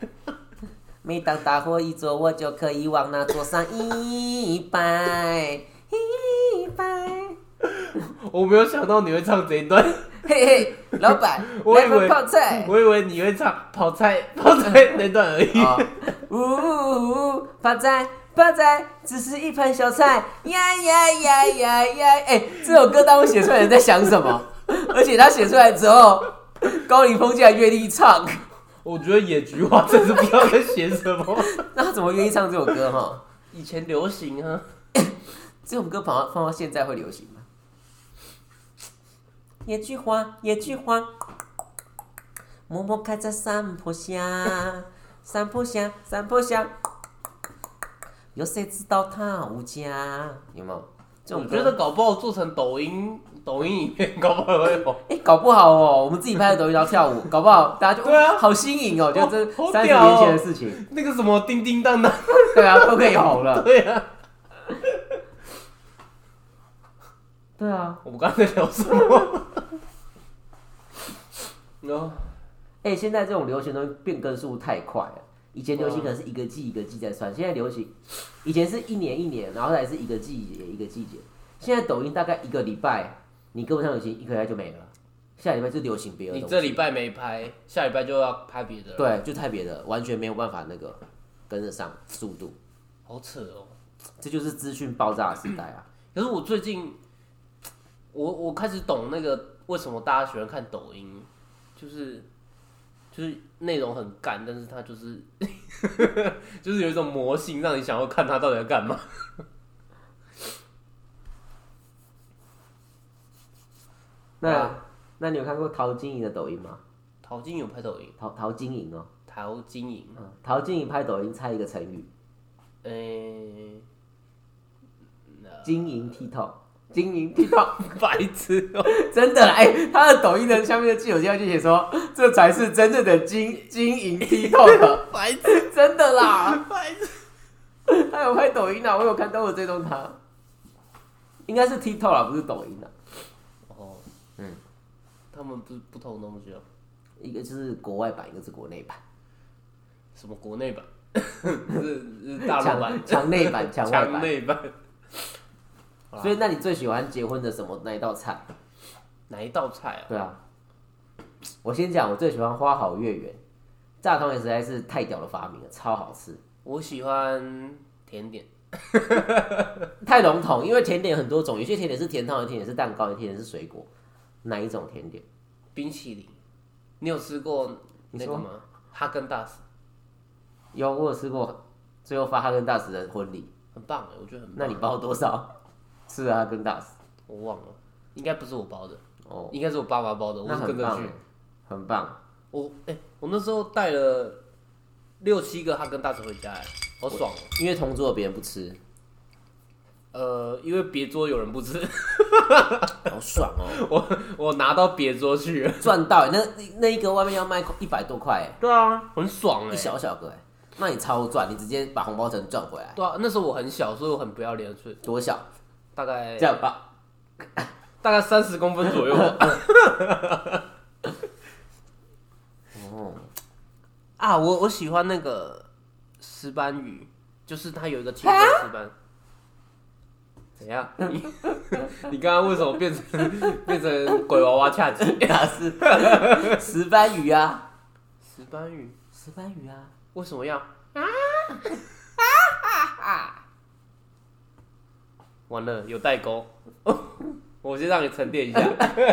每当大火一着，我就可以往那桌上一摆一摆。[laughs] 我没有想到你会唱这一段，[laughs] 嘿嘿，老板，[laughs] 我以为泡菜。我以为你会唱泡菜泡菜那段而已。啊，呜呜呜，泡菜泡菜，只是一盘小菜，呀呀呀呀呀！哎、这首歌当我写出来，人在想什么？而且他写出来之后，高凌风竟然愿意唱，我觉得野菊花真是不知道在写什么。那他怎么愿意唱这首歌哈？以前流行啊，[coughs] 这种歌放放到现在会流行吗？野菊花，野菊花，默默开在山坡下，山坡下，山坡下，有谁知道它无价？有没有？这种我觉得搞不好做成抖音抖音影片，搞不好会红。哎、搞不好哦，我们自己拍的抖音然后跳舞，搞不好大家就对啊好新颖哦，就这好好三十年前的事情，那个什么叮叮当当，对啊，都可以红了，对啊。对啊，我们刚才在聊什么？[laughs] 哦，哎、现在这种流行东西变更速度太快了。以前流行可能是一个季一个季在算，现在流行以前是一年一年，然后再是一个季节一个季节。现在抖音大概一个礼拜，你跟不上流行，一个礼拜就没了。下礼拜就流行别的你。这礼拜没拍，下礼拜就要拍别的了。，对，就拍别的，完全没有办法那个跟得上速度。好扯哦。这就是资讯爆炸的时代啊！可是我最近，我我开始懂那个为什么大家喜欢看抖音，就是就是内容很干，但是它就是 [laughs] 就是有一种魔性，让你想要看它到底在干嘛。[laughs] 那、啊。那你有看过陶晶莹的抖音吗？陶晶莹拍抖音，陶陶晶莹哦，陶晶莹，嗯，陶晶莹拍抖音猜一个成语，诶、晶莹剔透，晶莹剔透，白痴哦、真的哎、他的抖音的下面的记有就写说，这才是真正的晶晶莹剔透的，白痴，真的啦，白痴。他有拍抖音啊，我有看到我追踪他，应该是 TikTok 啦，不是抖音啦，哦，嗯，他们不是不同东西哦、一个就是国外版，一个是国内版，什么国内版，[laughs] [laughs] 是是大陆版。墙，墙内版，墙外版。所以，那你最喜欢结婚的什么哪一道菜？哪一道菜啊？对啊，我先讲，我最喜欢花好月圆，炸汤圆实在是太屌的发明了，超好吃。我喜欢甜点，太笼统，因为甜点有很多种，有些甜点是甜汤，有些甜点是蛋糕，有些甜点是水果。哪一种甜点？冰淇淋。你有吃过那个吗？哈根达斯，有，我有吃过，最后发哈根达斯的婚礼，很棒哎，我觉得很棒。那你包多少？吃了哈根达斯我忘了，应该不是我包的，哦，应该是我爸爸包的，我那是跟着去。很棒欸。，很棒。我哎、我那时候带了六七个哈根达斯回家哎，好爽哦、因为同桌的别人不吃，呃，因为别桌有人不吃，[laughs] 好爽哦，[laughs] 我我拿到别桌去。了。赚到欸！那那一个外面要卖一百多块欸，对啊，很爽哎、一小小个哎，那你超赚，你直接把红包钱赚回来，对啊，那时候我很小，所以我很不要脸，所以。多小？大概这样吧，[laughs] 大概三十公分左右哦。啊，我我喜欢那个石斑鱼，就是它有一个清蒸石斑。怎样？你你刚刚为什么变成变成鬼娃娃恰吉？哪 [laughs] 是石斑鱼啊？石斑鱼石斑鱼啊？为什么要？完了，有代沟。[laughs] 我先让你沉淀一下。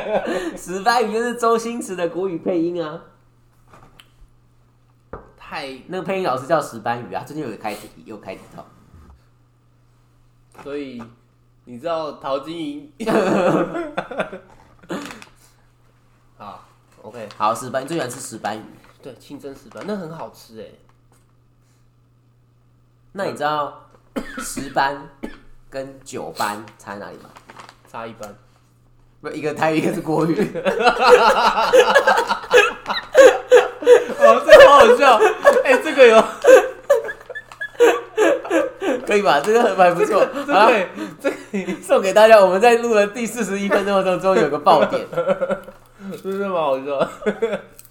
[laughs] 石斑鱼就是周星驰的国语配音啊。太，那个配音老师叫石斑鱼啊，最近有开有开题套。所以你知道陶晶莹？[laughs] 好，OK，好，石斑，你最喜欢吃石斑鱼？对，清蒸石斑那很好吃哎。那你知道石斑跟九班差在哪里吗？差一班。不，一个台语，一个是国语。哦，这个好好笑。哎、这个有，[laughs] 可以吧？这个还不错。这好个这个送给大家，我们在录了第四十一分钟当中有个爆点。[laughs] 真的蛮好笑。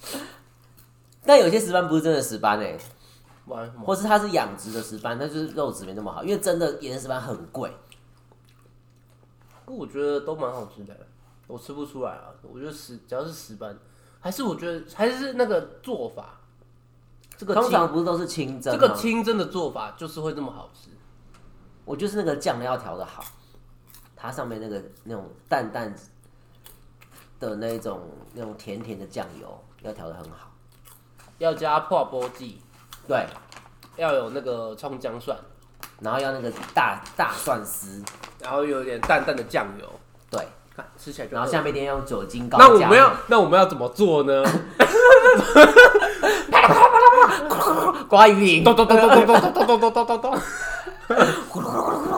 [laughs] 但有些十班不是真的十班诶、玩什么？或是它是养殖的石斑，但就是肉质没那么好，因为真的岩石斑很贵。不过我觉得都蛮好吃的，我吃不出来啊。我觉得石只要是石斑，还是我觉得还是那个做法，这个通常不是都是清蒸这？个清蒸的做法就是会这么好吃。我就是那个酱料调的好，它上面那个那种淡淡的那种那种甜甜的酱油要调的很好。要加破波剂，对，要有那个葱姜蒜，然后要那个大大蒜丝，然后有点淡淡的酱油，对，看吃起来就然后下面一定要用酒精膏那我加们要那我们要怎么做呢？刮鱼鳞，咚咚咚咚咚咚咚咚咚咚咚咚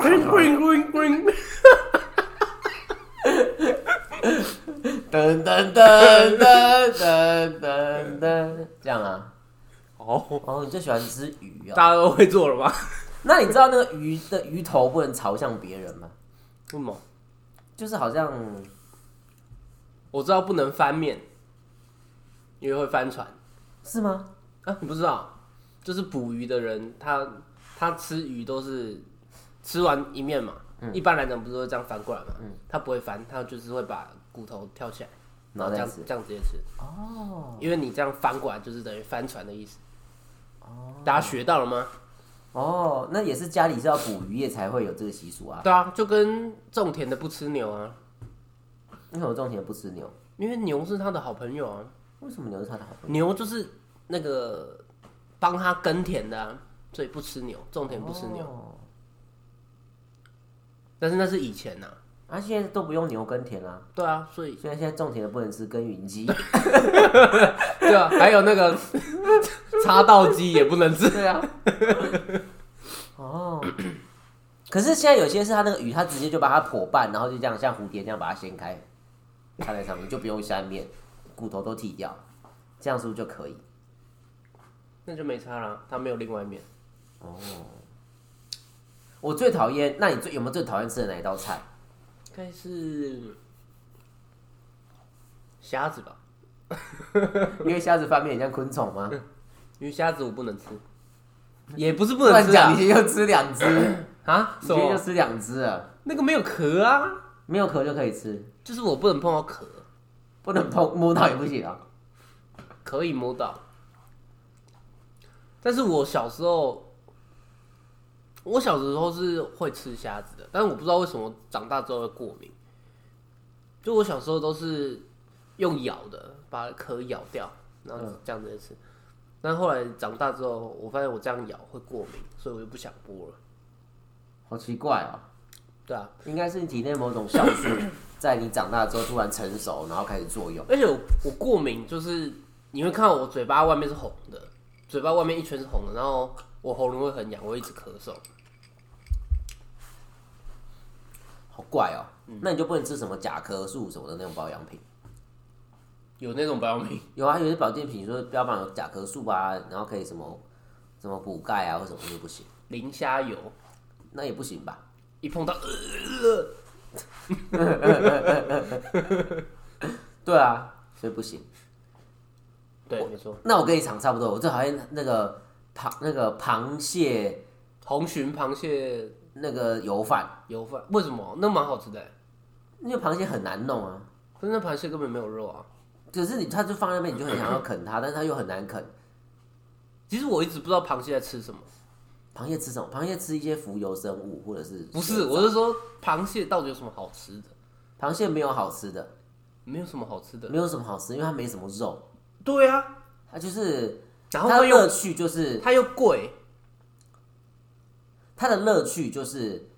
，green green green green，噔噔噔噔噔噔噔，这样啊。哦，哦，你最喜欢吃鱼啊？大家都会做了吧？[laughs] 那你知道那个鱼的鱼头不能朝向别人吗？为什么？就是好像我知道不能翻面，因为会翻船是吗？啊！你不知道？就是捕鱼的人，他他吃鱼都是吃完一面嘛，一般来讲不是会这样翻过来嘛？他不会翻，他就是会把骨头挑起来，然后这样。这样直接吃。哦因为你这样翻过来就是等于翻船的意思。哦，大家学到了吗？哦，那也是家里是要捕鱼业才会有这个习俗啊。对啊，就跟种田的不吃牛啊，为什么种田不吃牛？因为牛是他的好朋友啊，为什么牛是他的好朋友？牛就是那个帮他耕田的、啊，所以不吃牛，种田不吃牛。哦但是那是以前呐、啊，现在都不用牛耕田啦、对啊，所以现在现在种田的不能吃耕耘机。[laughs] 对啊，还有那个插稻机也不能吃。对啊。哦。可是现在有些是它那个鱼，它直接就把它破半，然后就这样像蝴蝶这样把它掀开，插在上面，就不用下面，骨头都剃掉，这样是不是就可以？那就没差了，它没有另外一面。我最讨厌，那你最有没有最讨厌吃的哪一道菜？应该是虾子吧，[laughs] 因为虾子翻面很像昆虫吗？因为虾子我不能吃，也不是不能吃啊，你今天就吃两只，[coughs] 啊？你什么？今天就吃两只啊，那个没有壳啊，没有壳就可以吃，就是我不能碰到壳，不能碰摸到也不行啊。可以摸到。但是我小时候，我小时候是会吃虾子的，但是我不知道为什么长大之后会过敏。就我小时候都是用咬的，把壳咬掉，然后这样子吃。但后来长大之后，我发现我这样咬会过敏，所以我就不想剥了。好奇怪哦，对啊，应该是你体内某种酵素在你长大之后突然成熟，然后开始作用。而且我我过敏就是你会看到我嘴巴外面是红的，嘴巴外面一圈是红的，然后我喉咙会很痒，我一直咳嗽。好怪哦、嗯那你就不能吃什么甲壳素什么的那种保养品？有那种保养品，有啊，有些保健品说标榜有甲壳素啊，然后可以什么什么补钙啊，或什么就不行，磷虾油，那也不行吧？一碰到，呃 [laughs] 对啊，所以不行。对，没错，那我跟你讲差不多，我最讨厌那个螃那个螃蟹红鲟螃蟹那个油饭，油饭，为什么？那蛮好吃的欸，因为螃蟹很难弄啊。可是那螃蟹根本没有肉啊。可是你它就放在那边，你就很想要啃它，但是它又很难啃。其实我一直不知道螃蟹在吃什么，螃蟹吃什么？螃蟹吃一些浮游生物，或者是不是，我是说螃蟹到底有什么好吃的？螃蟹没有好吃的，没有什么好吃的。没有什么好吃，因为它没什么肉，对啊，它就是然后它它的乐趣就是它又贵，它的乐趣就是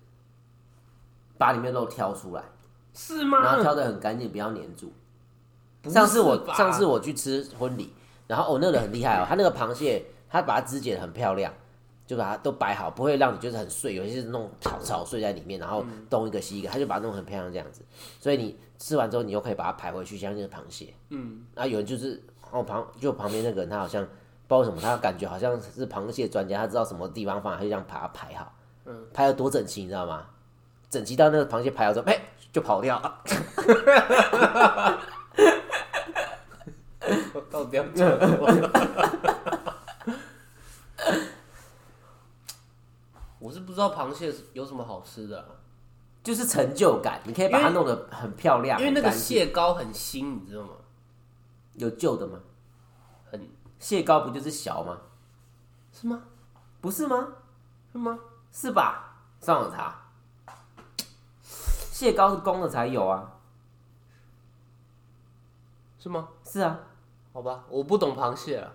把里面肉挑出来，是吗？然后挑的很干净，不要粘住。不上次我吧上次我去吃婚礼，然后哦那个人很厉害哦，他那个螃蟹他把它肢解的很漂亮，就把它都摆好，不会让你就是很碎，有些是弄草草碎在里面，然后东一个西一个，他就把它弄得很漂亮这样子，所以你吃完之后你又可以把它排回去，像那个螃蟹。嗯，啊，有人就是哦旁就旁边那个人他好像不知道为什么，他感觉好像是螃蟹专家，他知道什么地方放，他就这样把它排好，嗯，排的多整齐，你知道吗？整齐到那个螃蟹排好之后，哎、就跑掉。我到底要讲什么？我是不知道螃蟹有什么好吃的啊、就是成就感，你可以把它弄得很漂亮，因为那个蟹膏很腥，你知道吗？有旧的吗？很蟹膏不就是小吗？是吗？不是吗？是吗？是吧？上网查，蟹膏是公的才有啊。是吗？是啊，好吧，我不懂螃蟹啊，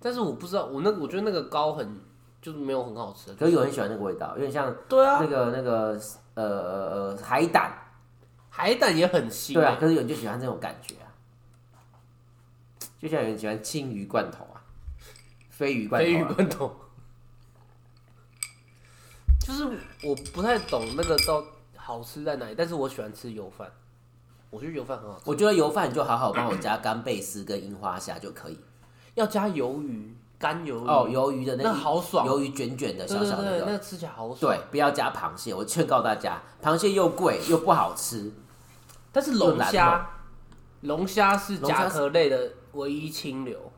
但是我不知道，我那我觉得那个膏很就是没有很好吃。可是有人喜欢那个味道，有点像对啊那，个那个呃海胆，海胆也很腥、对啊。欸。可是有人就喜欢这种感觉啊，就像有人喜欢青鱼罐头啊，飞鱼罐头、飞鱼啊，罐头，[laughs] 就是我不太懂那个到好吃在哪里，但是我喜欢吃油饭，我觉得油饭很好吃，我觉得油饭你就好好帮我加干贝丝跟樱花虾就可以。要加鱿鱼，干鱿鱼哦，鱿鱼的那那好爽，鱿鱼卷卷的对对对，小小的那个那个吃起来好爽。对，不要加螃蟹。我劝告大家，螃蟹又贵又不好吃。但是龙虾，龙虾是龙虾甲壳类的唯一清流，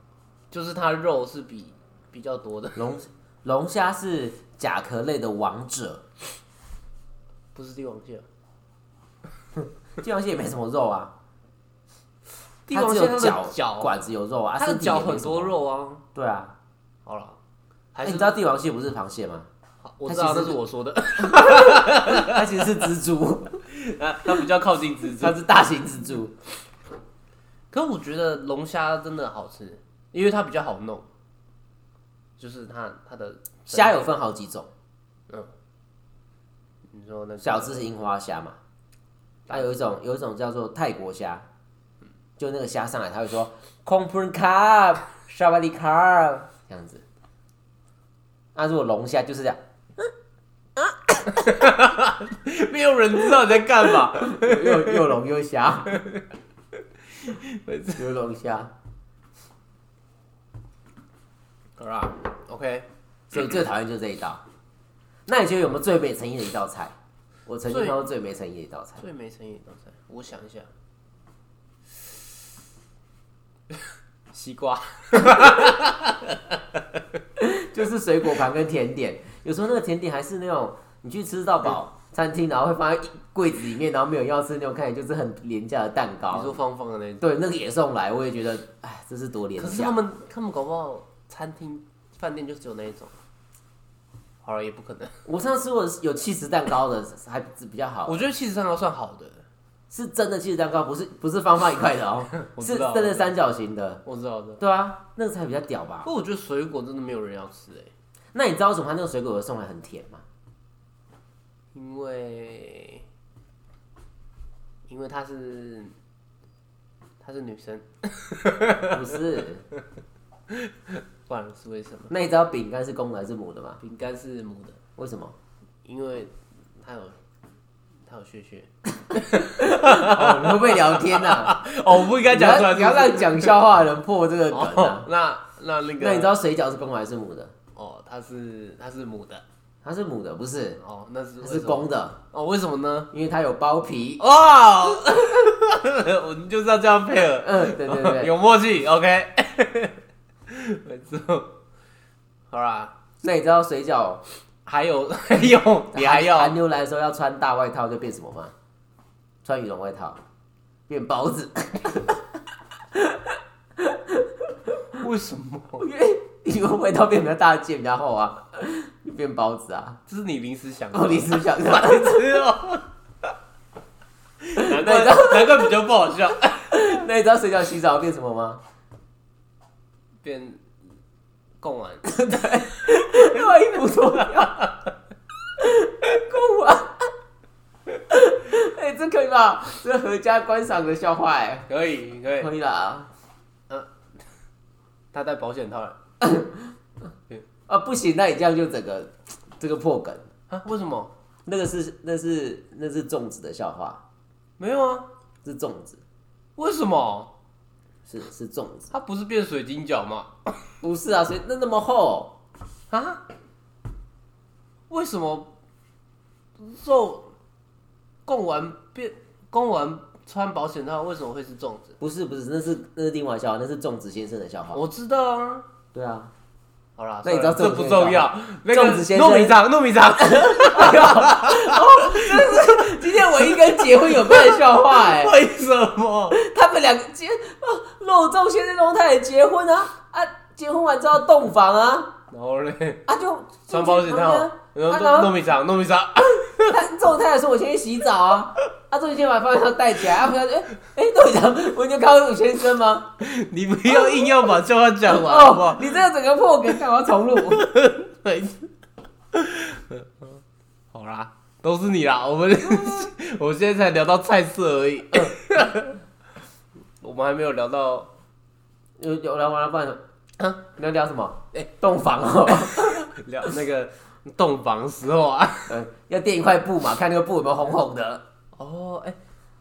就是它肉是比比较多的，[laughs] 龙龙虾是甲壳类的王者，不是帝王蟹。[laughs] 帝王蟹也没什么肉啊，[laughs] 帝王蟹有脚脚，管子有肉啊，它的脚很多。肉啊。对啊，好了，还哎，是你知道帝王蟹不是螃蟹吗？我知道它其实那是我说的，它其实是蜘蛛，它它比较靠近蜘蛛它。是大型蜘蛛。可是我觉得龙虾真的好吃，因为它比较好弄，就是它它的虾有分好几种，你说那个小只是樱花虾嘛，它有一种有一种叫做泰国虾，就那个虾上来，它会说 c o m p r n carp s h a b a l i carp” 这样子。那如果龙虾就是这样，[laughs] 没有人知道你在干嘛。[laughs] 又又龙又虾，[laughs] 又龙虾，好啦，OK，所以最讨厌就是这一道。那你觉得有没有最没诚意的一道菜？我曾经最看过最没诚意的一道菜，最没诚意的一道菜，我想一下，西瓜，[laughs] 就是水果盘跟甜点。有时候那个甜点还是那种你去吃到饱餐厅，然后会放在柜子里面，然后没有人要吃那种，看起来就是很廉价的蛋糕你糕说。方方的那种。对，那个也送来，我也觉得，哎，这是多廉价。可是他们他们搞不好餐厅饭店就只有那一种。好了，也不可能。我上次吃过有气质蛋糕的，还比较好，我觉得气质蛋糕算好的，是真的气质蛋糕，不是不是方方一块的哦，[laughs] 是真的三角形的。我知道的。对啊，那个才比较屌吧不？过我觉得水果真的没有人要吃哎、那你知道为什么他那个水果会送来很甜吗？因为因为她是她是女生，不是，[laughs] 不然是为什么？那你知道饼干是公的还是母的吗？饼干是母的，为什么？因为它有它有血血。哦，你会不会聊天呐、[laughs] 哦，我不应该你要你要让讲笑话的人破这个梗啊哦。，那那那个，那你知道水饺是公的还是母的？哦，它是它是母的，它是母的，不是，哦，那是它是为什么公的，哦，为什么呢？因为它有包皮。哦，[laughs] 我们就是要这样配合，嗯，对对对。有默契，OK。没错。好啦，那你知道水饺还有还有，[laughs] 你还寒要寒流来的时候要穿大外套就变什么吗？穿羽绒外套变包子，[laughs] 为什么？因为羽绒外套变比较大件比较厚啊，就变包子啊。这是你临时想的哦，你是想的？白痴哦。[laughs] 难怪难怪比较不好笑，[laughs] 那你知道水饺洗澡变什么吗？变贡丸。另外一不重要。贡丸。哎、这可以吧？这合家观赏的笑话哎、可以可以，可以啦。嗯他戴保险套了 [laughs] 啊，不行，那你这样就整个这个破梗。啊？为什么？那个是那是那是粽子的笑话，没有啊？是粽子，为什么？是是粽子，它不是变水晶饺吗？不是啊，所以那那么厚，啊？为什么肉供完变供完穿保险套为什么会是粽子？不是不是，那是那是另外笑话，那是粽子先生的笑话。我知道啊。对啊，好啦，那你知道这不重要。那个粽子先生糯米肠，糯米肠。[laughs] 今天唯一跟结婚有关的笑话哎、[laughs] 为什么？他们两个结哦，肉粽先生龙太太结婚啊啊，结婚完之后洞房啊然后嘞，啊就穿保险套，然后啊然后糯米肠，糯米肠。[laughs] 他这种太太说：“我先去洗澡啊。”啊，周先生把方向带起来，啊，不要说：“哎、哎，队长，我已经看到鲁先生吗？你不要硬要把笑话讲完，好不好，？哦你这个整个破梗，干嘛重录？对，[laughs] 好啦，都是你啦。我们 [laughs] 我现在才聊到菜色而已，[laughs] 我们还没有聊到有有聊完了，不然啊你要聊什么？哎洞房哦，聊那个洞房时候啊。嗯，要垫一块布嘛，看那个布有没有红红的。哦，哎、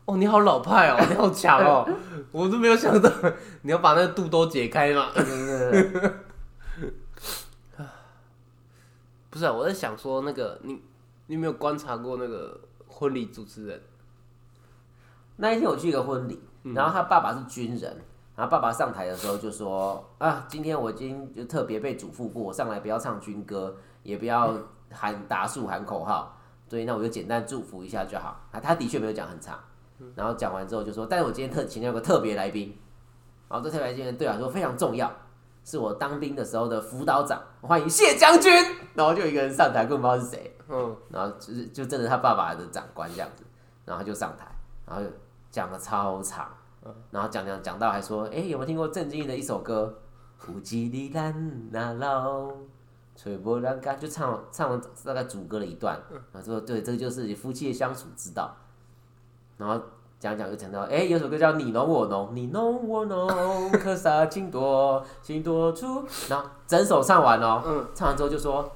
哦，你好老派哦，[laughs] 你好强哦，我都没有想到你要把那个肚兜解开嘛。嗯 [laughs] 不是啊，我在想说那个你你有没有观察过那个婚礼主持人？那一天我去一个婚礼，然后他爸爸是军人，然后爸爸上台的时候就说：“啊，今天我已经就特别被嘱咐过，上来不要唱军歌，也不要喊打数喊口号，所以那我就简单祝福一下就好。”啊，他的确没有讲很长，然后讲完之后就说：“但是我今天特请了个特别来宾，然后这特别来宾对我来说非常重要，是我当兵的时候的辅导长，欢迎谢将军。”然后就一个人上台，根本不知道是谁。嗯，然后就是就真的他爸爸的长官这样子，然后他就上台，然后就讲了超长，然后讲讲讲到还说，哎、有没有听过郑经义的一首歌？古吉里兰那老，吹波浪干，就唱唱完大概主歌了一段，然后说对，这个就是你夫妻的相处之道。然后讲讲就讲到，哎、有首歌叫你侬我侬，你侬我侬，可撒情多，情多处。然后整首唱完哦，嗯唱完之后就说。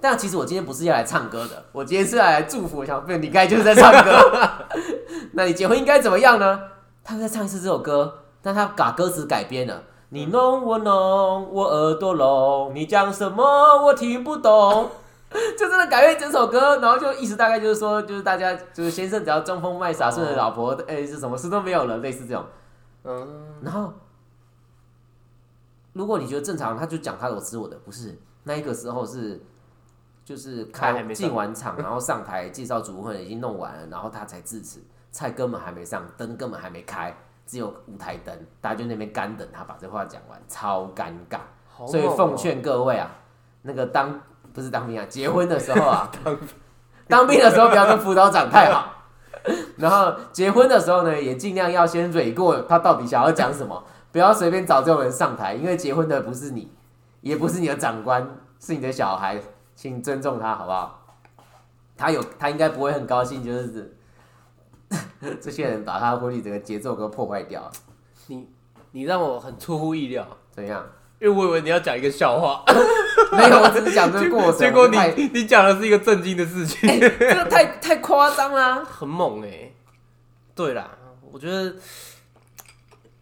但其实我今天不是要来唱歌的，我今天是要来祝福。我想，不，你刚才就是在唱歌。[laughs] [laughs] 那你结婚应该怎么样呢？他再唱一次这首歌，但他把歌词改编了。你弄我弄，我耳朵聋，你讲什么我听不懂。[laughs] 就真的改变整首歌，然后就意思大概就是说，就是大家就是先生只要装疯卖傻，顺着老婆，哎、是什么事都没有了，类似这种。嗯，然后，如果你觉得正常，他就讲他有吃我的，不是那一个时候是，就是开进完场，然后上台介绍主婚已经弄完了，然后他才致辞，菜根本还没上，灯根本还没开，只有舞台灯，大家就那边干等他把这话讲完，超尴尬。所以奉劝各位啊，那个当不是当兵啊，结婚的时候啊，[laughs] 当兵的时候不要跟辅导长太好。[laughs] 然后结婚的时候呢，也尽量要先蕊过他到底想要讲什么，不要随便找这种人上台，因为结婚的不是你，也不是你的长官，是你的小孩，请尊重他好不好？他有他应该不会很高兴，就是 [laughs] 这些人把他婚礼整个节奏给破坏掉，你你让我很出乎意料，怎样？因为我以为你要讲一个笑话，[laughs] 没有，我只是讲这个过程。[laughs] 结果你你讲的是一个震惊的事情，这个太太夸张啦！很猛哎、对啦，我觉得，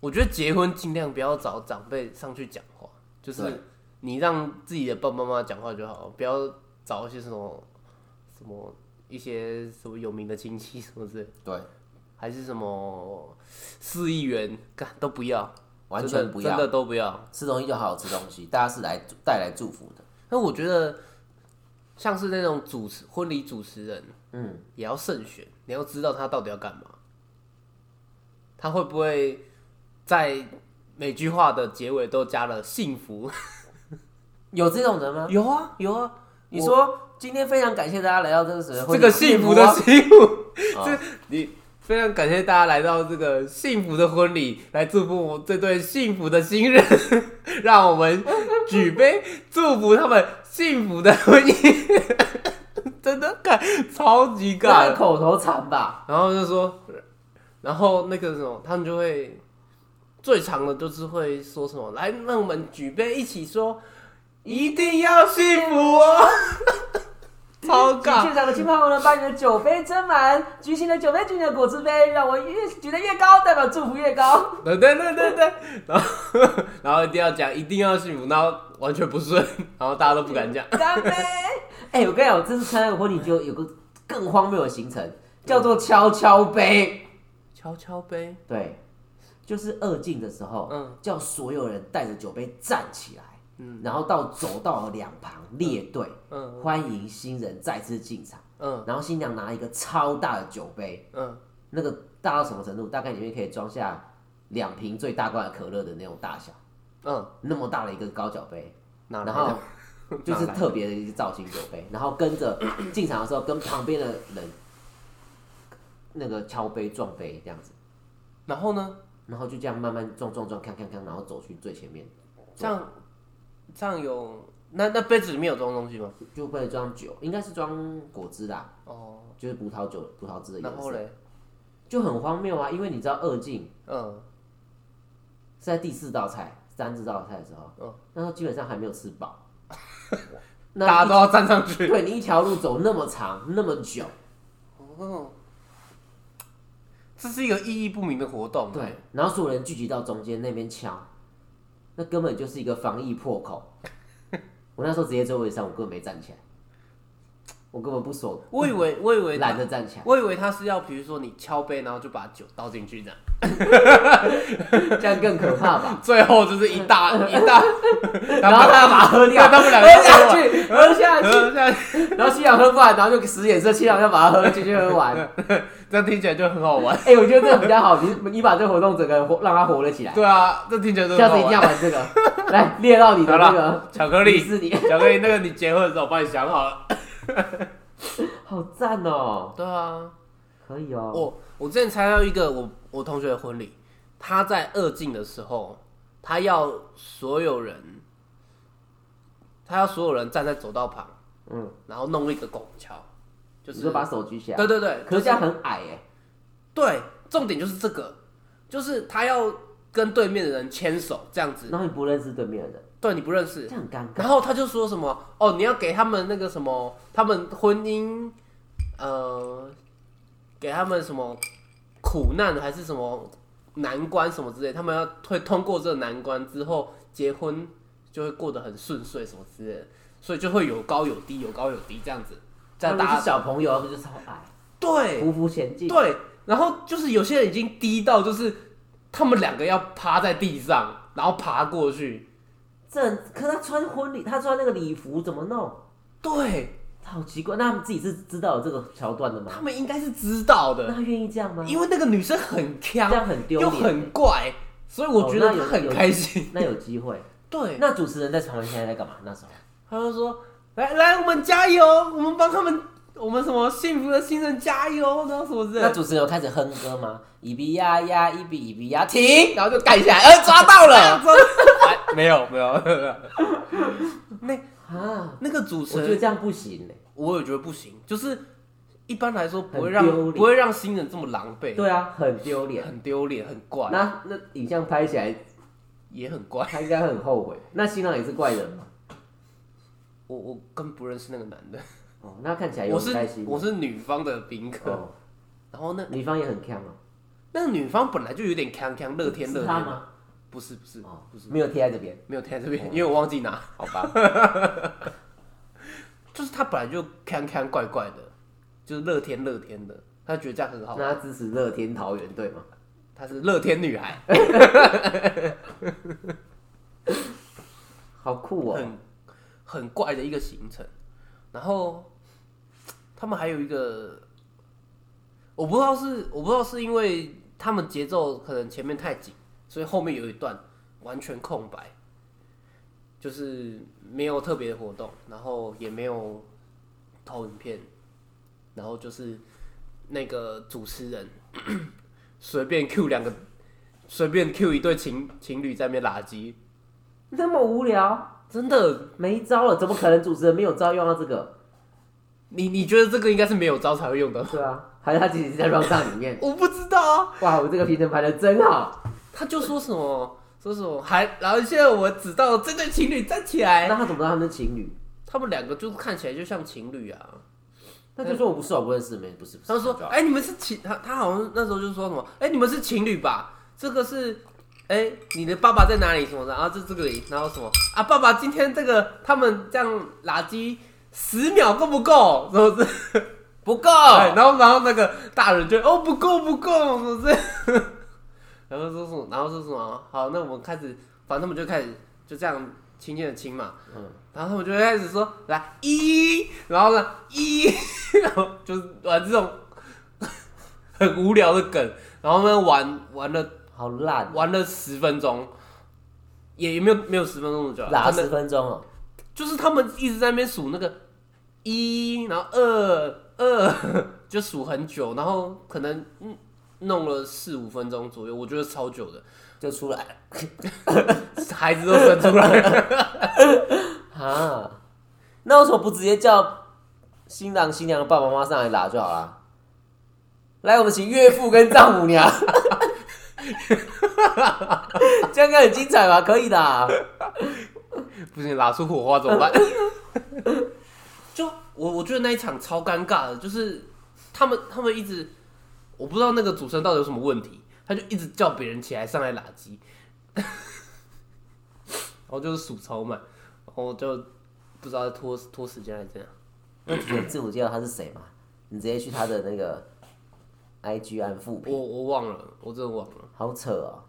我觉得结婚尽量不要找长辈上去讲话，就是你让自己的爸爸妈妈讲话就好，不要找一些什么什么一些什么有名的亲戚什么之类的，对，还是什么四亿元，干都不要，完全不要真的都不要。吃东西就好好吃东西，大家是来带来祝福的。那我觉得像是那种主持婚礼主持人，嗯，也要慎选，你要知道他到底要干嘛，他会不会在每句话的结尾都加了幸福？[laughs] 有这种人吗？有啊，有啊，你说今天非常感谢大家来到这个时候，这个幸福的啊幸福，哦这你非常感谢大家来到这个幸福的婚礼，来祝福我这对幸福的新人，[laughs] 让我们举杯祝福他们幸福的婚姻，[laughs] 真的感超级感。口头禅吧？然后就说，然后那个什么，他们就会最长的就是会说什么，来让我们举杯一起说，一定要幸福哦，[laughs] 超请尬现。场的亲朋好友们把你的酒杯斟满，举起你的酒杯，举起你的果汁杯，让我越举得越高，代表祝福越高。对对对对对，[laughs] 然后 [laughs] 然后一定要讲，一定要幸福，然后完全不顺，然后大家都不敢讲。干杯！哎、我跟你讲，我这次参加个婚礼就有个更荒谬的行程，叫做敲敲杯。敲敲杯，对，就是二进的时候，嗯叫所有人带着酒杯站起来，然后到走到两旁列队，嗯欢迎新人再次进场。嗯然后新娘拿一个超大的酒杯，嗯，那个大到什么程度？大概里面可以装下两瓶最大罐的可乐的那种大小，嗯，那么大的一个高脚杯，然后？[laughs] 就是特别的一个造型酒杯，然后跟着 [coughs] 进场的时候跟旁边的人那个敲杯撞杯这样子，然后呢？然后就这样慢慢撞撞撞，看看看，然后走去最前面，这样这样有那那杯子里面有装东西吗？就会装酒，应该是装果汁啦，哦，就是葡萄酒、葡萄汁的颜色，然后嘞，就很荒谬啊！因为你知道二进嗯是在第四道菜、三四道菜的时候，嗯那时候基本上还没有吃饱，[laughs] 大家都要站上去。对你一条路走那么长那么久，哦，这是一个意义不明的活动。对，然后所有人聚集到中间那边敲，那根本就是一个防疫破口。[laughs] 我那时候直接坐位上，我根本没站起来，我根本不爽，我以为 [laughs] 我以为懒得站起来，我以为他是要，比如说你敲杯，然后就把酒倒进去这样，[laughs] 这样更可怕吧？[laughs] 最后就是一大一大，然后他要把它喝掉，他们两个喝下去，喝下去，喝下去，然后新娘喝不完，然后就使眼色，新娘要把它喝进去喝完。这样听起来就很好玩。哎、我觉得这个比较好，你你把这个活动整个活让它活了起来。对啊，这听起来都下次一定。要玩这个，来列到你的那个巧克力，是你，巧克力，那个你结婚的时候我帮你想好了。[laughs] 好赞哦，对啊，可以哦。我我之前参加一个我我同学的婚礼，他在二进的时候，他要所有人，他要所有人站在走道旁，嗯，然后弄一个拱桥，就是把手举起来，对对对，可是这样很矮哎。对，重点就是这个，就是他要跟对面的人牵手这样子，然后你不认识对面的人，对你不认识。这，很尴尬。然后他就说什么哦，你要给他们那个什么，他们婚姻呃，给他们什么苦难还是什么难关什么之类，他们要会通过这个难关之后，结婚就会过得很顺遂什么之类的，所以就会有高有低，有高有低这样子，这他们是样大家小朋友，他们就超矮，对。匍匐前进。对，然后就是有些人已经低到就是他们两个要趴在地上，然后爬过去，这很可他穿婚礼，他穿那个礼服怎么弄？对好奇怪，那他们自己是知道有这个桥段的吗？他们应该是知道的。那他愿意这样吗？因为那个女生很这，样很丢又，很怪，所以我觉得哦那有她很开心。那有机会。[laughs] 对，那主持人在旁边现在在干嘛？那时候他就说：“来来，我们加油，我们帮他们，我们什么幸福的新人加油，然后什么之类。那主持人有开始哼歌吗？一比呀呀，一比一比呀，停，然后就干起来，呃，抓到了 [laughs] 哎没 [laughs] 有没有，[laughs] 那啊！那个主持人，觉得这样不行嘞。我也觉得不行，就是一般来说不会很让丢脸不会让新人这么狼狈，对啊，很丢脸。很丢脸，很怪，那那影像拍起来，也很怪。他应该很后悔。那新郎也是怪人嘛？我我根本不认识那个男的，哦，那看起来有我是很开心。我是女方的宾客，哦，然后那女方也很强哦。那个女方本来就有点康康，乐天乐天吗？不是不是哦不是，没有贴在这边，没有贴在这边，因为我忘记拿。好吧？[laughs] 就是他本来就看看怪怪的，就是乐天乐天的，他觉得这样很好。那他支持乐天桃园队吗？她是乐天女孩，[laughs] 好酷哦！很很怪的一个行程。然后他们还有一个，我不知道是我不知道是因为他们节奏可能前面太紧，所以后面有一段完全空白，就是没有特别的活动，然后也没有投影片，然后就是那个主持人 [coughs] 随便 Q 两个，随便 Q 一对情情侣在那边拉鸡，那么无聊，真的没招了，怎么可能主持人没有招用到这个？你你觉得这个应该是没有招才会用的？对啊，还是他其实是在 round 上里面？我不知道啊，哇，我这个评审排的真好。他就说什么说什么还，然后现在我知道这对情侣站起来，那他怎么知道他们是情侣？他们两个就看起来就像情侣啊。他就说我不是，我不认识，没不是。不是他说：“哎、你们是情，他他好像那时候就说什么，哎、你们是情侣吧？这个是，哎、你的爸爸在哪里什么的？然后这这个里，然后什么啊？爸爸今天这个他们这样垃圾十秒够不够？是不是？不够。哎然后然后那个大人就哦不够不够，是不是？然后说什么？然后说什么？好，那我们开始，反正他们就开始就这样轻轻的亲嘛，嗯，然后他们就会开始说来一，然后呢一，然后就是玩这种 [laughs] 很无聊的梗，然后呢玩玩了好烂，玩了十分钟，也也没有没有十分钟的久啊，拉十分钟哦。就是他们一直在那边数那个一，然后二二，[laughs] 就数很久，然后可能嗯弄了四五分钟左右，我觉得超久的，就出来了孩子都生出来了。[laughs] 啊！那为什么不直接叫新郎新娘的爸爸妈妈上来拿就好了？来，我们请岳父跟丈母娘，[laughs] 这样应该很精彩吧？可以的啊、不行，拉出火花怎么办？[laughs] 就我我觉得那一场超尴尬的，就是他们他们一直，我不知道那个主持人到底有什么问题，他就一直叫别人起来上来拉鸡，[laughs] 然后就是数超慢，然后就不知道在拖拖时间还是怎样。那主持人自我介绍他是谁嘛？你直接去他的那个 IG 按复我评，我忘了，我真的忘了。好扯哦！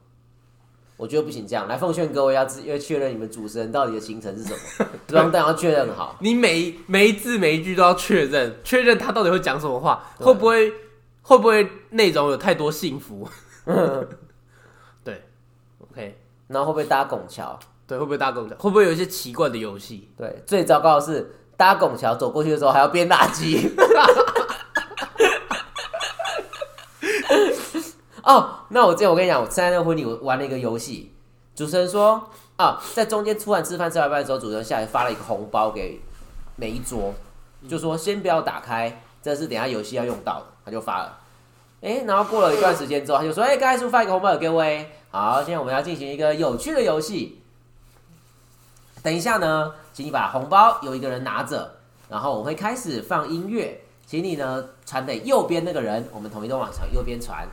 我觉得不行，这样来奉劝各位要自要确认你们主持人到底的行程是什么，[laughs] 装弹要确认好。你每一每一字每一句都要确认，确认他到底会讲什么话，会不会会不会内容有太多幸福？[laughs] 对，OK，然后会不会搭拱桥？对，会不会搭拱桥？会不会有一些奇怪的游戏？对，最糟糕的是搭拱桥走过去的时候还要边打机。[laughs] 哦，那我之前我跟你讲，我参加那个婚礼，我玩了一个游戏。主持人说啊，在中间突然吃饭吃完饭的时候，主持人下来发了一个红包给每一桌，就说先不要打开，这是等下游戏要用到的，他就发了。哎、然后过了一段时间之后，他就说：“哎、刚才是不是发一个红包给各位？好，现在我们要进行一个有趣的游戏。等一下呢，请你把红包有一个人拿着，然后我会开始放音乐，请你呢传给右边那个人，我们统一都往传右边传，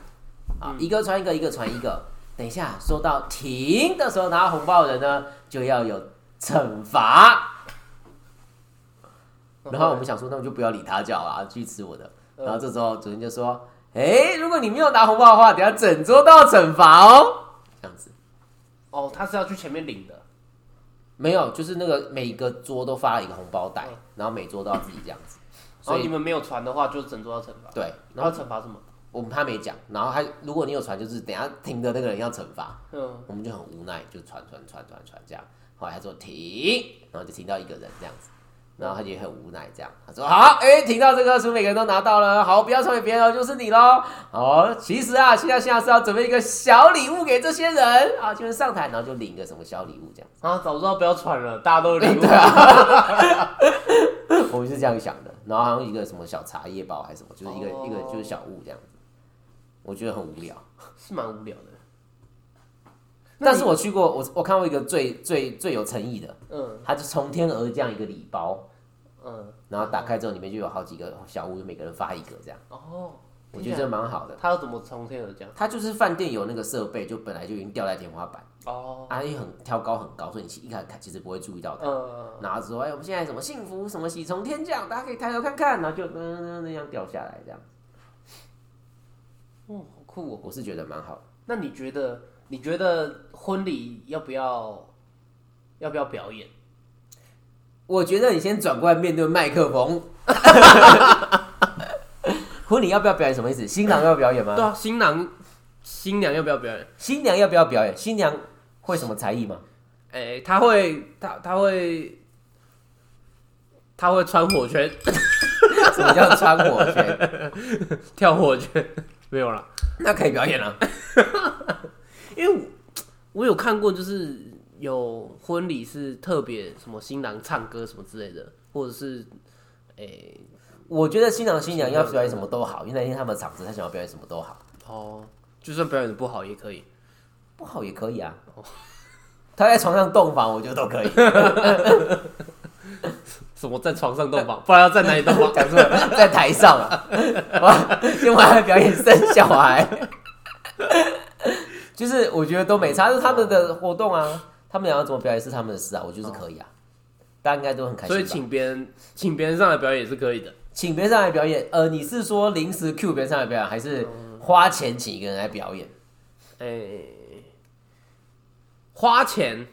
啊，一个传一个，一个传一个。等一下说到停的时候，拿到红包的人呢就要有惩罚。然后我们想说，那我就不要理他就好了，继续吃我的。然后这时候主人就说：“哎、如果你没有拿红包的话，等下整桌都要惩罚哦。”这样子哦，他是要去前面领的。没有，就是那个每个桌都发了一个红包袋嗯，然后每桌都要自己这样子。然后所以你们没有传的话，就是整桌要惩罚。对，然后惩罚什么？我们他没讲，然后他如果你有传，就是等下停的那个人要惩罚，嗯，我们就很无奈，就传传传传传这样。后来他说停，然后就停到一个人这样子，然后他就也很无奈这样，他说好，哎、听到这个是不是每个人都拿到了，好，不要传给别人哦，就是你喽。哦，其实啊，现在现在是要准备一个小礼物给这些人啊，就是上台，然后就领一个什么小礼物这样。啊，早知道不要传了，大家都有礼物。[laughs] [laughs] 我们是这样想的，然后好像一个什么小茶叶包还是什么，就是一个、哦一个就是小物这样子，我觉得很无聊。是蛮无聊的。但是我去过，我我看过一个最最最有诚意的，嗯它就从天而降一个礼包，嗯，然后打开之后里面就有好几个小屋，每个人发一个这样。哦，我觉得这蛮好的。它要怎么从天而降？它就是饭店有那个设备，就本来就已经吊在天花板，哦，啊，很挑高很高，所以你一开始看其实不会注意到它。嗯，然后说，哎，我们现在什么幸福，什么喜从天降，大家可以抬头看看，然后就嗯嗯那样掉下来，这样。哦，好酷哦。我是觉得蛮好的。那你觉得，你觉得婚礼要不要要不要表演？我觉得你先转过来面对麦克风。[laughs] 婚礼要不要表演？什么意思？新郎要表演吗？对啊，新郎新娘要不要表演？新娘要不要表演？新娘会什么才艺吗？哎、他会，他他会，他会穿火圈，什么叫穿火圈？[laughs] 跳火圈，没有了。那可以表演了。因为我我有看过，就是有婚礼是特别什么新郎唱歌什么之类的，或者是诶、我觉得新郎新娘要表演什么都好，因为那天他们场子，他想要表演什么都好，哦，就算表演的不好也可以。不好也可以啊。他在床上洞房，我觉得都可以。什么在床上洞房，不然要在哪里洞房？讲错了，在台上啊，哇，今晚还表演生小孩，就是我觉得都没差，是他们的活动啊，他们想要怎么表演是他们的事啊，我觉得是可以啊，大家应该都很开心。所以请别人请别人上来表演也是可以的。请别人上来表演，呃，你是说临时 Q 别人上来表演，还是花钱请一个人来表演？诶、花钱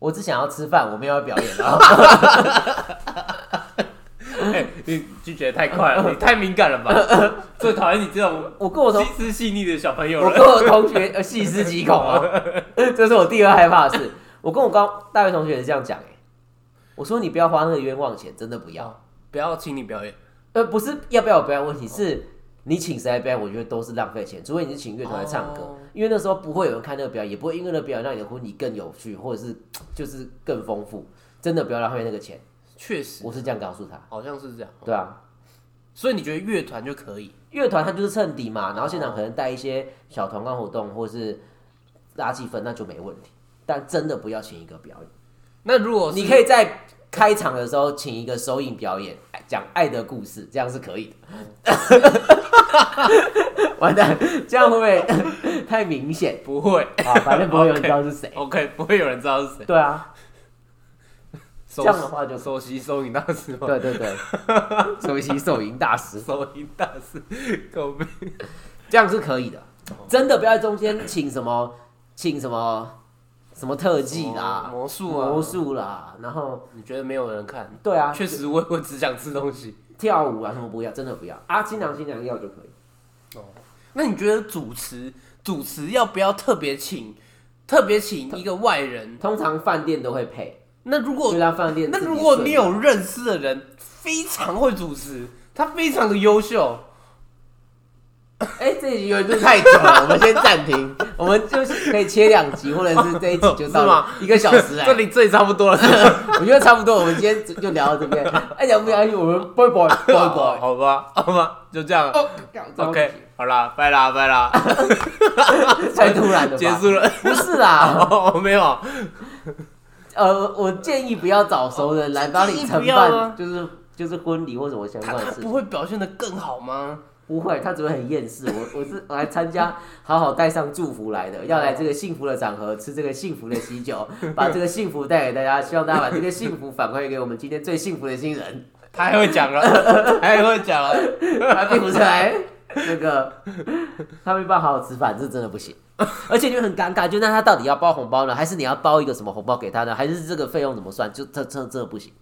我只想要吃饭，我没有要表演啊。[laughs] 拒绝得太快了，[laughs] 你太敏感了吧？[laughs] 最讨厌你这种我跟我同心思细腻的小朋友了。我跟我同学呃细思极恐啊，[laughs] 这是我第二害怕的事。我跟我刚大学同学也是这样讲哎、我说你不要花那个冤枉钱，真的不要。不要请你表演，呃，不是要不要有表演问题，是你请谁来表演，我觉得都是浪费钱。除非你是请乐团来唱歌，哦因为那时候不会有人看那个表演，也不会因为那个表演让你的婚礼更有趣，或者是就是更丰富。真的不要浪费那个钱，确实我是这样告诉他。好像是这样。对啊，所以你觉得乐团就可以？乐团它就是衬底嘛，然后现场可能带一些小团干活动，或是拉气氛，那就没问题。但真的不要请一个表演，那如果你可以在开场的时候请一个收影表演，讲爱的故事，这样是可以的。[laughs] 完蛋，这样会不会 [laughs] 太明显不会啊？反正不会有人知道是谁。[laughs] OK，不会有人知道是谁。对啊，这这样的话就首席收银大师吗？对对对，首席 [laughs] 收银大师，收银大师，狗逼。这样是可以的。真的不要在中间请什么请什么什么特技啦、魔术啊，魔术啦，然后你觉得没有人看？对啊，确实，我我只想吃东西。跳舞啊什么不要，真的不要啊！新娘新娘要就可以。哦那你觉得主持主持要不要特别请特别请一个外人？通常饭店都会配，那如果那如果你有认识的人非常会主持，他非常的优秀，哎、这一集有点 [laughs] 太久了，我们先暂停，[laughs] 我们就是可以切两集，或者是这一集就到吗？一个小时哎。这，里这里差不多了，[laughs] 我觉得差不多，我们今天就就聊到这边。哎，聊不下去，我们 boy boy 好吧，好吧，就这样。哦 OK，好啦，拜啦，拜啦，太突然了吧，结束了。不是啦，哦，没有，呃，我建议不要找熟人来帮你承办，就是就是婚礼或什么相他关的事不会表现的更好吗？不会，他只会很厌世。我我是我来参加，好好带上祝福来的，要来这个幸福的场合，吃这个幸福的喜酒，把这个幸福带给大家，希望大家把这个幸福反馈给我们今天最幸福的新人。他还会讲了，[laughs] 还会讲了。他并不是来那个，他没办法好好吃饭，这真的不行。[laughs] 而且就很尴尬，就那他到底要包红包呢，还是你要包一个什么红包给他呢？还是这个费用怎么算？就这这这不行。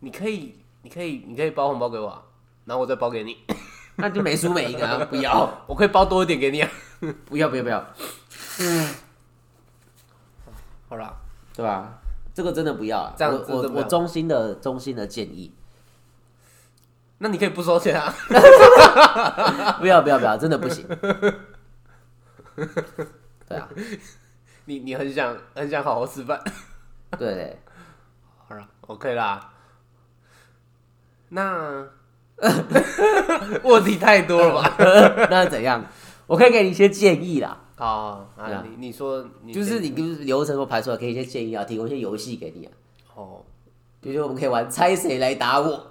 你可以，你可以，你可以包红包给我啊，然后我再包给你。那就没输每一个啊！不要，[laughs] 我可以包多一点给你啊。[laughs] 不要，不要，不要，嗯好啦，对吧？这个真的不要啊！这样我我衷心的衷心的建议，那你可以不收钱啊。不要不要不要，真的不行。[laughs] 对啊，[laughs] 你你很想很想好好吃饭。对 [laughs] 对，好了，OK 啦。那问题太多了吧？那怎样？我可以给你一些建议啦，好啊，你你说你就是你就是流程都排出来，可以一些建议啊，提供一些游戏给你啊。哦，比如说，我们可以玩猜谁来打我。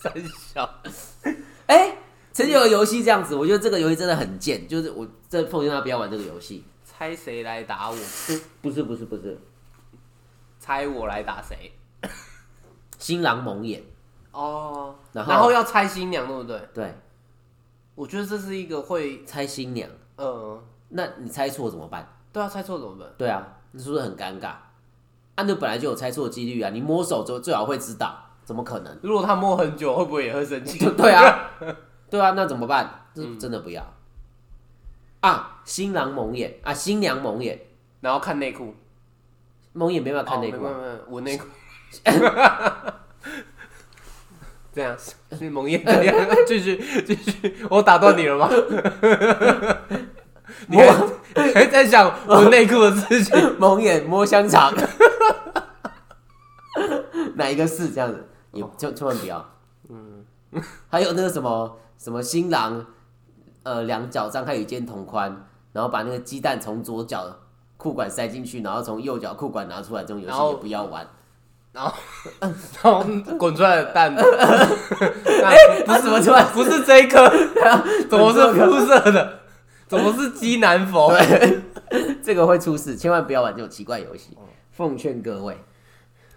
三小哎、曾经有个游戏这样子，我觉得这个游戏真的很贱，就是我这奉劝他不要玩这个游戏。猜谁来打我？不是不是不是，猜我来打谁？新郎蒙眼，哦，然后然后要猜新娘，对不对？对，我觉得这是一个会，猜新娘，嗯，那你猜错怎么办？对啊，猜错怎么办？对啊，你是不是很尴尬？啊，那本来就有猜错的几率啊，你摸手就最好会知道，怎么可能？如果他摸很久，会不会也会生气？[laughs] 对啊，[laughs] 对啊，那怎么办？这真的不要、啊！新郎蒙眼啊，新娘蒙眼，然后看内裤，蒙眼没办法看内裤、啊哦没没没闻内裤。这样是蒙眼这样，继续继续，我打断你了吗？[laughs] 你还还在想我内裤的事情？[laughs] 蒙眼摸香肠，[laughs] 哪一个是这样子？也千千万不要。嗯，还有那个什么什么新郎，呃，两脚张开与肩同宽，然后把那个鸡蛋从左脚裤管塞进去，然后从右脚裤管拿出来，这种游戏也不要玩。然后 [laughs] 然后滚出来的蛋，[laughs] 那不是怎么出来不是这一颗，[laughs] 怎么是肤色的？怎么是鸡南佛？对，这个会出事，千万不要玩这种奇怪游戏。哦奉劝各位，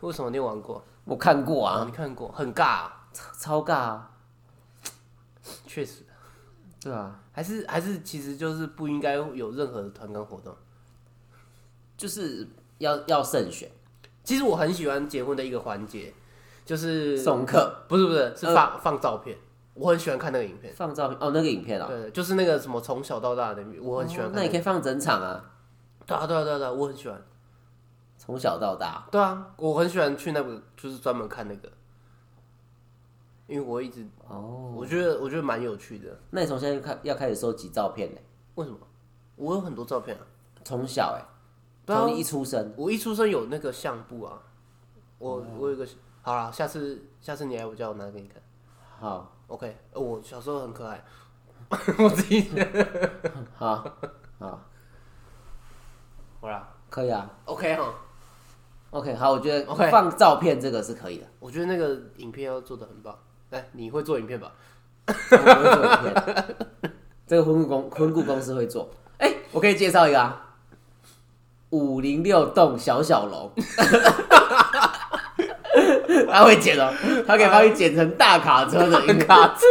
为什么你玩过？我看过啊，啊你，看过，很尬啊，超尬啊，确实。对啊，还是还是，其实就是不应该有任何的团干活动。就是要要慎选，其实我很喜欢结婚的一个环节，就是送客不是不是是呃放、放照片，我很喜欢看那个影片。放照片哦，那个影片啊、对，就是那个什么从小到大的，我很喜欢看、哦那你可以放整场啊，对啊对啊对啊对啊，我很喜欢。从小到大。对啊，我很喜欢去那个，就是专门看那个，因为我一直哦，我觉得我觉得蛮有趣的。那你从现在就开要开始收集照片呢？为什么？我有很多照片啊，从小哎，从你一出生，我一出生有那个相簿啊，我、哦我有个，好啦，下次下次你来我家我拿给你看。好，OK，呃我小时候很可爱，[laughs] 我自己好，好，好啦可以啊。，OK 哈，OK，好，我觉得 OK 放照片这个是可以的。我觉得那个影片要做的很棒。来，你会做影片吧？我不会做影片，[laughs] 这个婚顾公婚顾公司会做。哎、我可以介绍一个啊，五零六栋小小楼，[laughs] 他会剪哦，他可以帮你剪成大卡车的音卡车，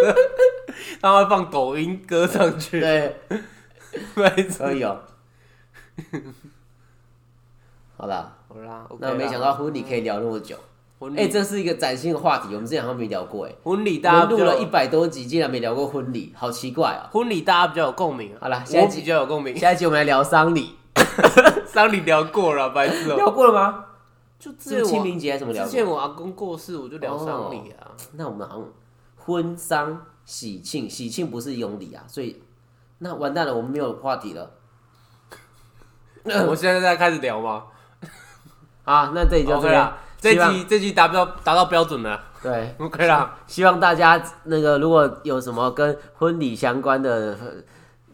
他会放抖音歌上去，对，没错。可以哦。好啦，好啦那没想到婚礼可以聊那么久，哎、婚礼，这是一个崭新的话题，我们之前好像没聊过哎。婚礼大家录了一百多集，竟然没聊过婚礼，好奇怪啊。婚礼大家比较有共鸣啊。好了下一集我比较有共鸣。下一集我们来聊丧礼，[laughs] 丧礼聊过了，白痴哦。聊过了吗？就之是清明节还是什么聊过？之前我阿公过世，我就聊丧礼啊。那我们好像婚丧喜庆，喜庆不是永礼啊，所以那完蛋了，我们没有话题了 [laughs] 我现在在开始聊吗 [laughs] 啊。那这里就这啦，这集这集达标达到标准了对，，[laughs] OK 啦。希望大家那个如果有什么跟婚礼相关的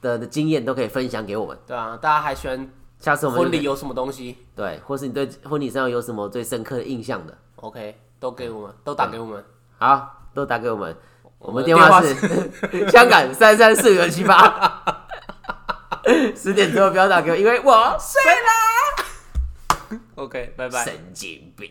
的的经验，都可以分享给我们。对啊，大家还喜欢下次我们婚礼有什么东西对，或是你对婚礼上有什么最深刻的印象的，？OK，都给我们，都打给我们。好，都打给我们。我们电话是 [laughs] 香港三三四九七八，十点之后不要打给我，因为我睡了。[laughs] OK，拜拜。神经病。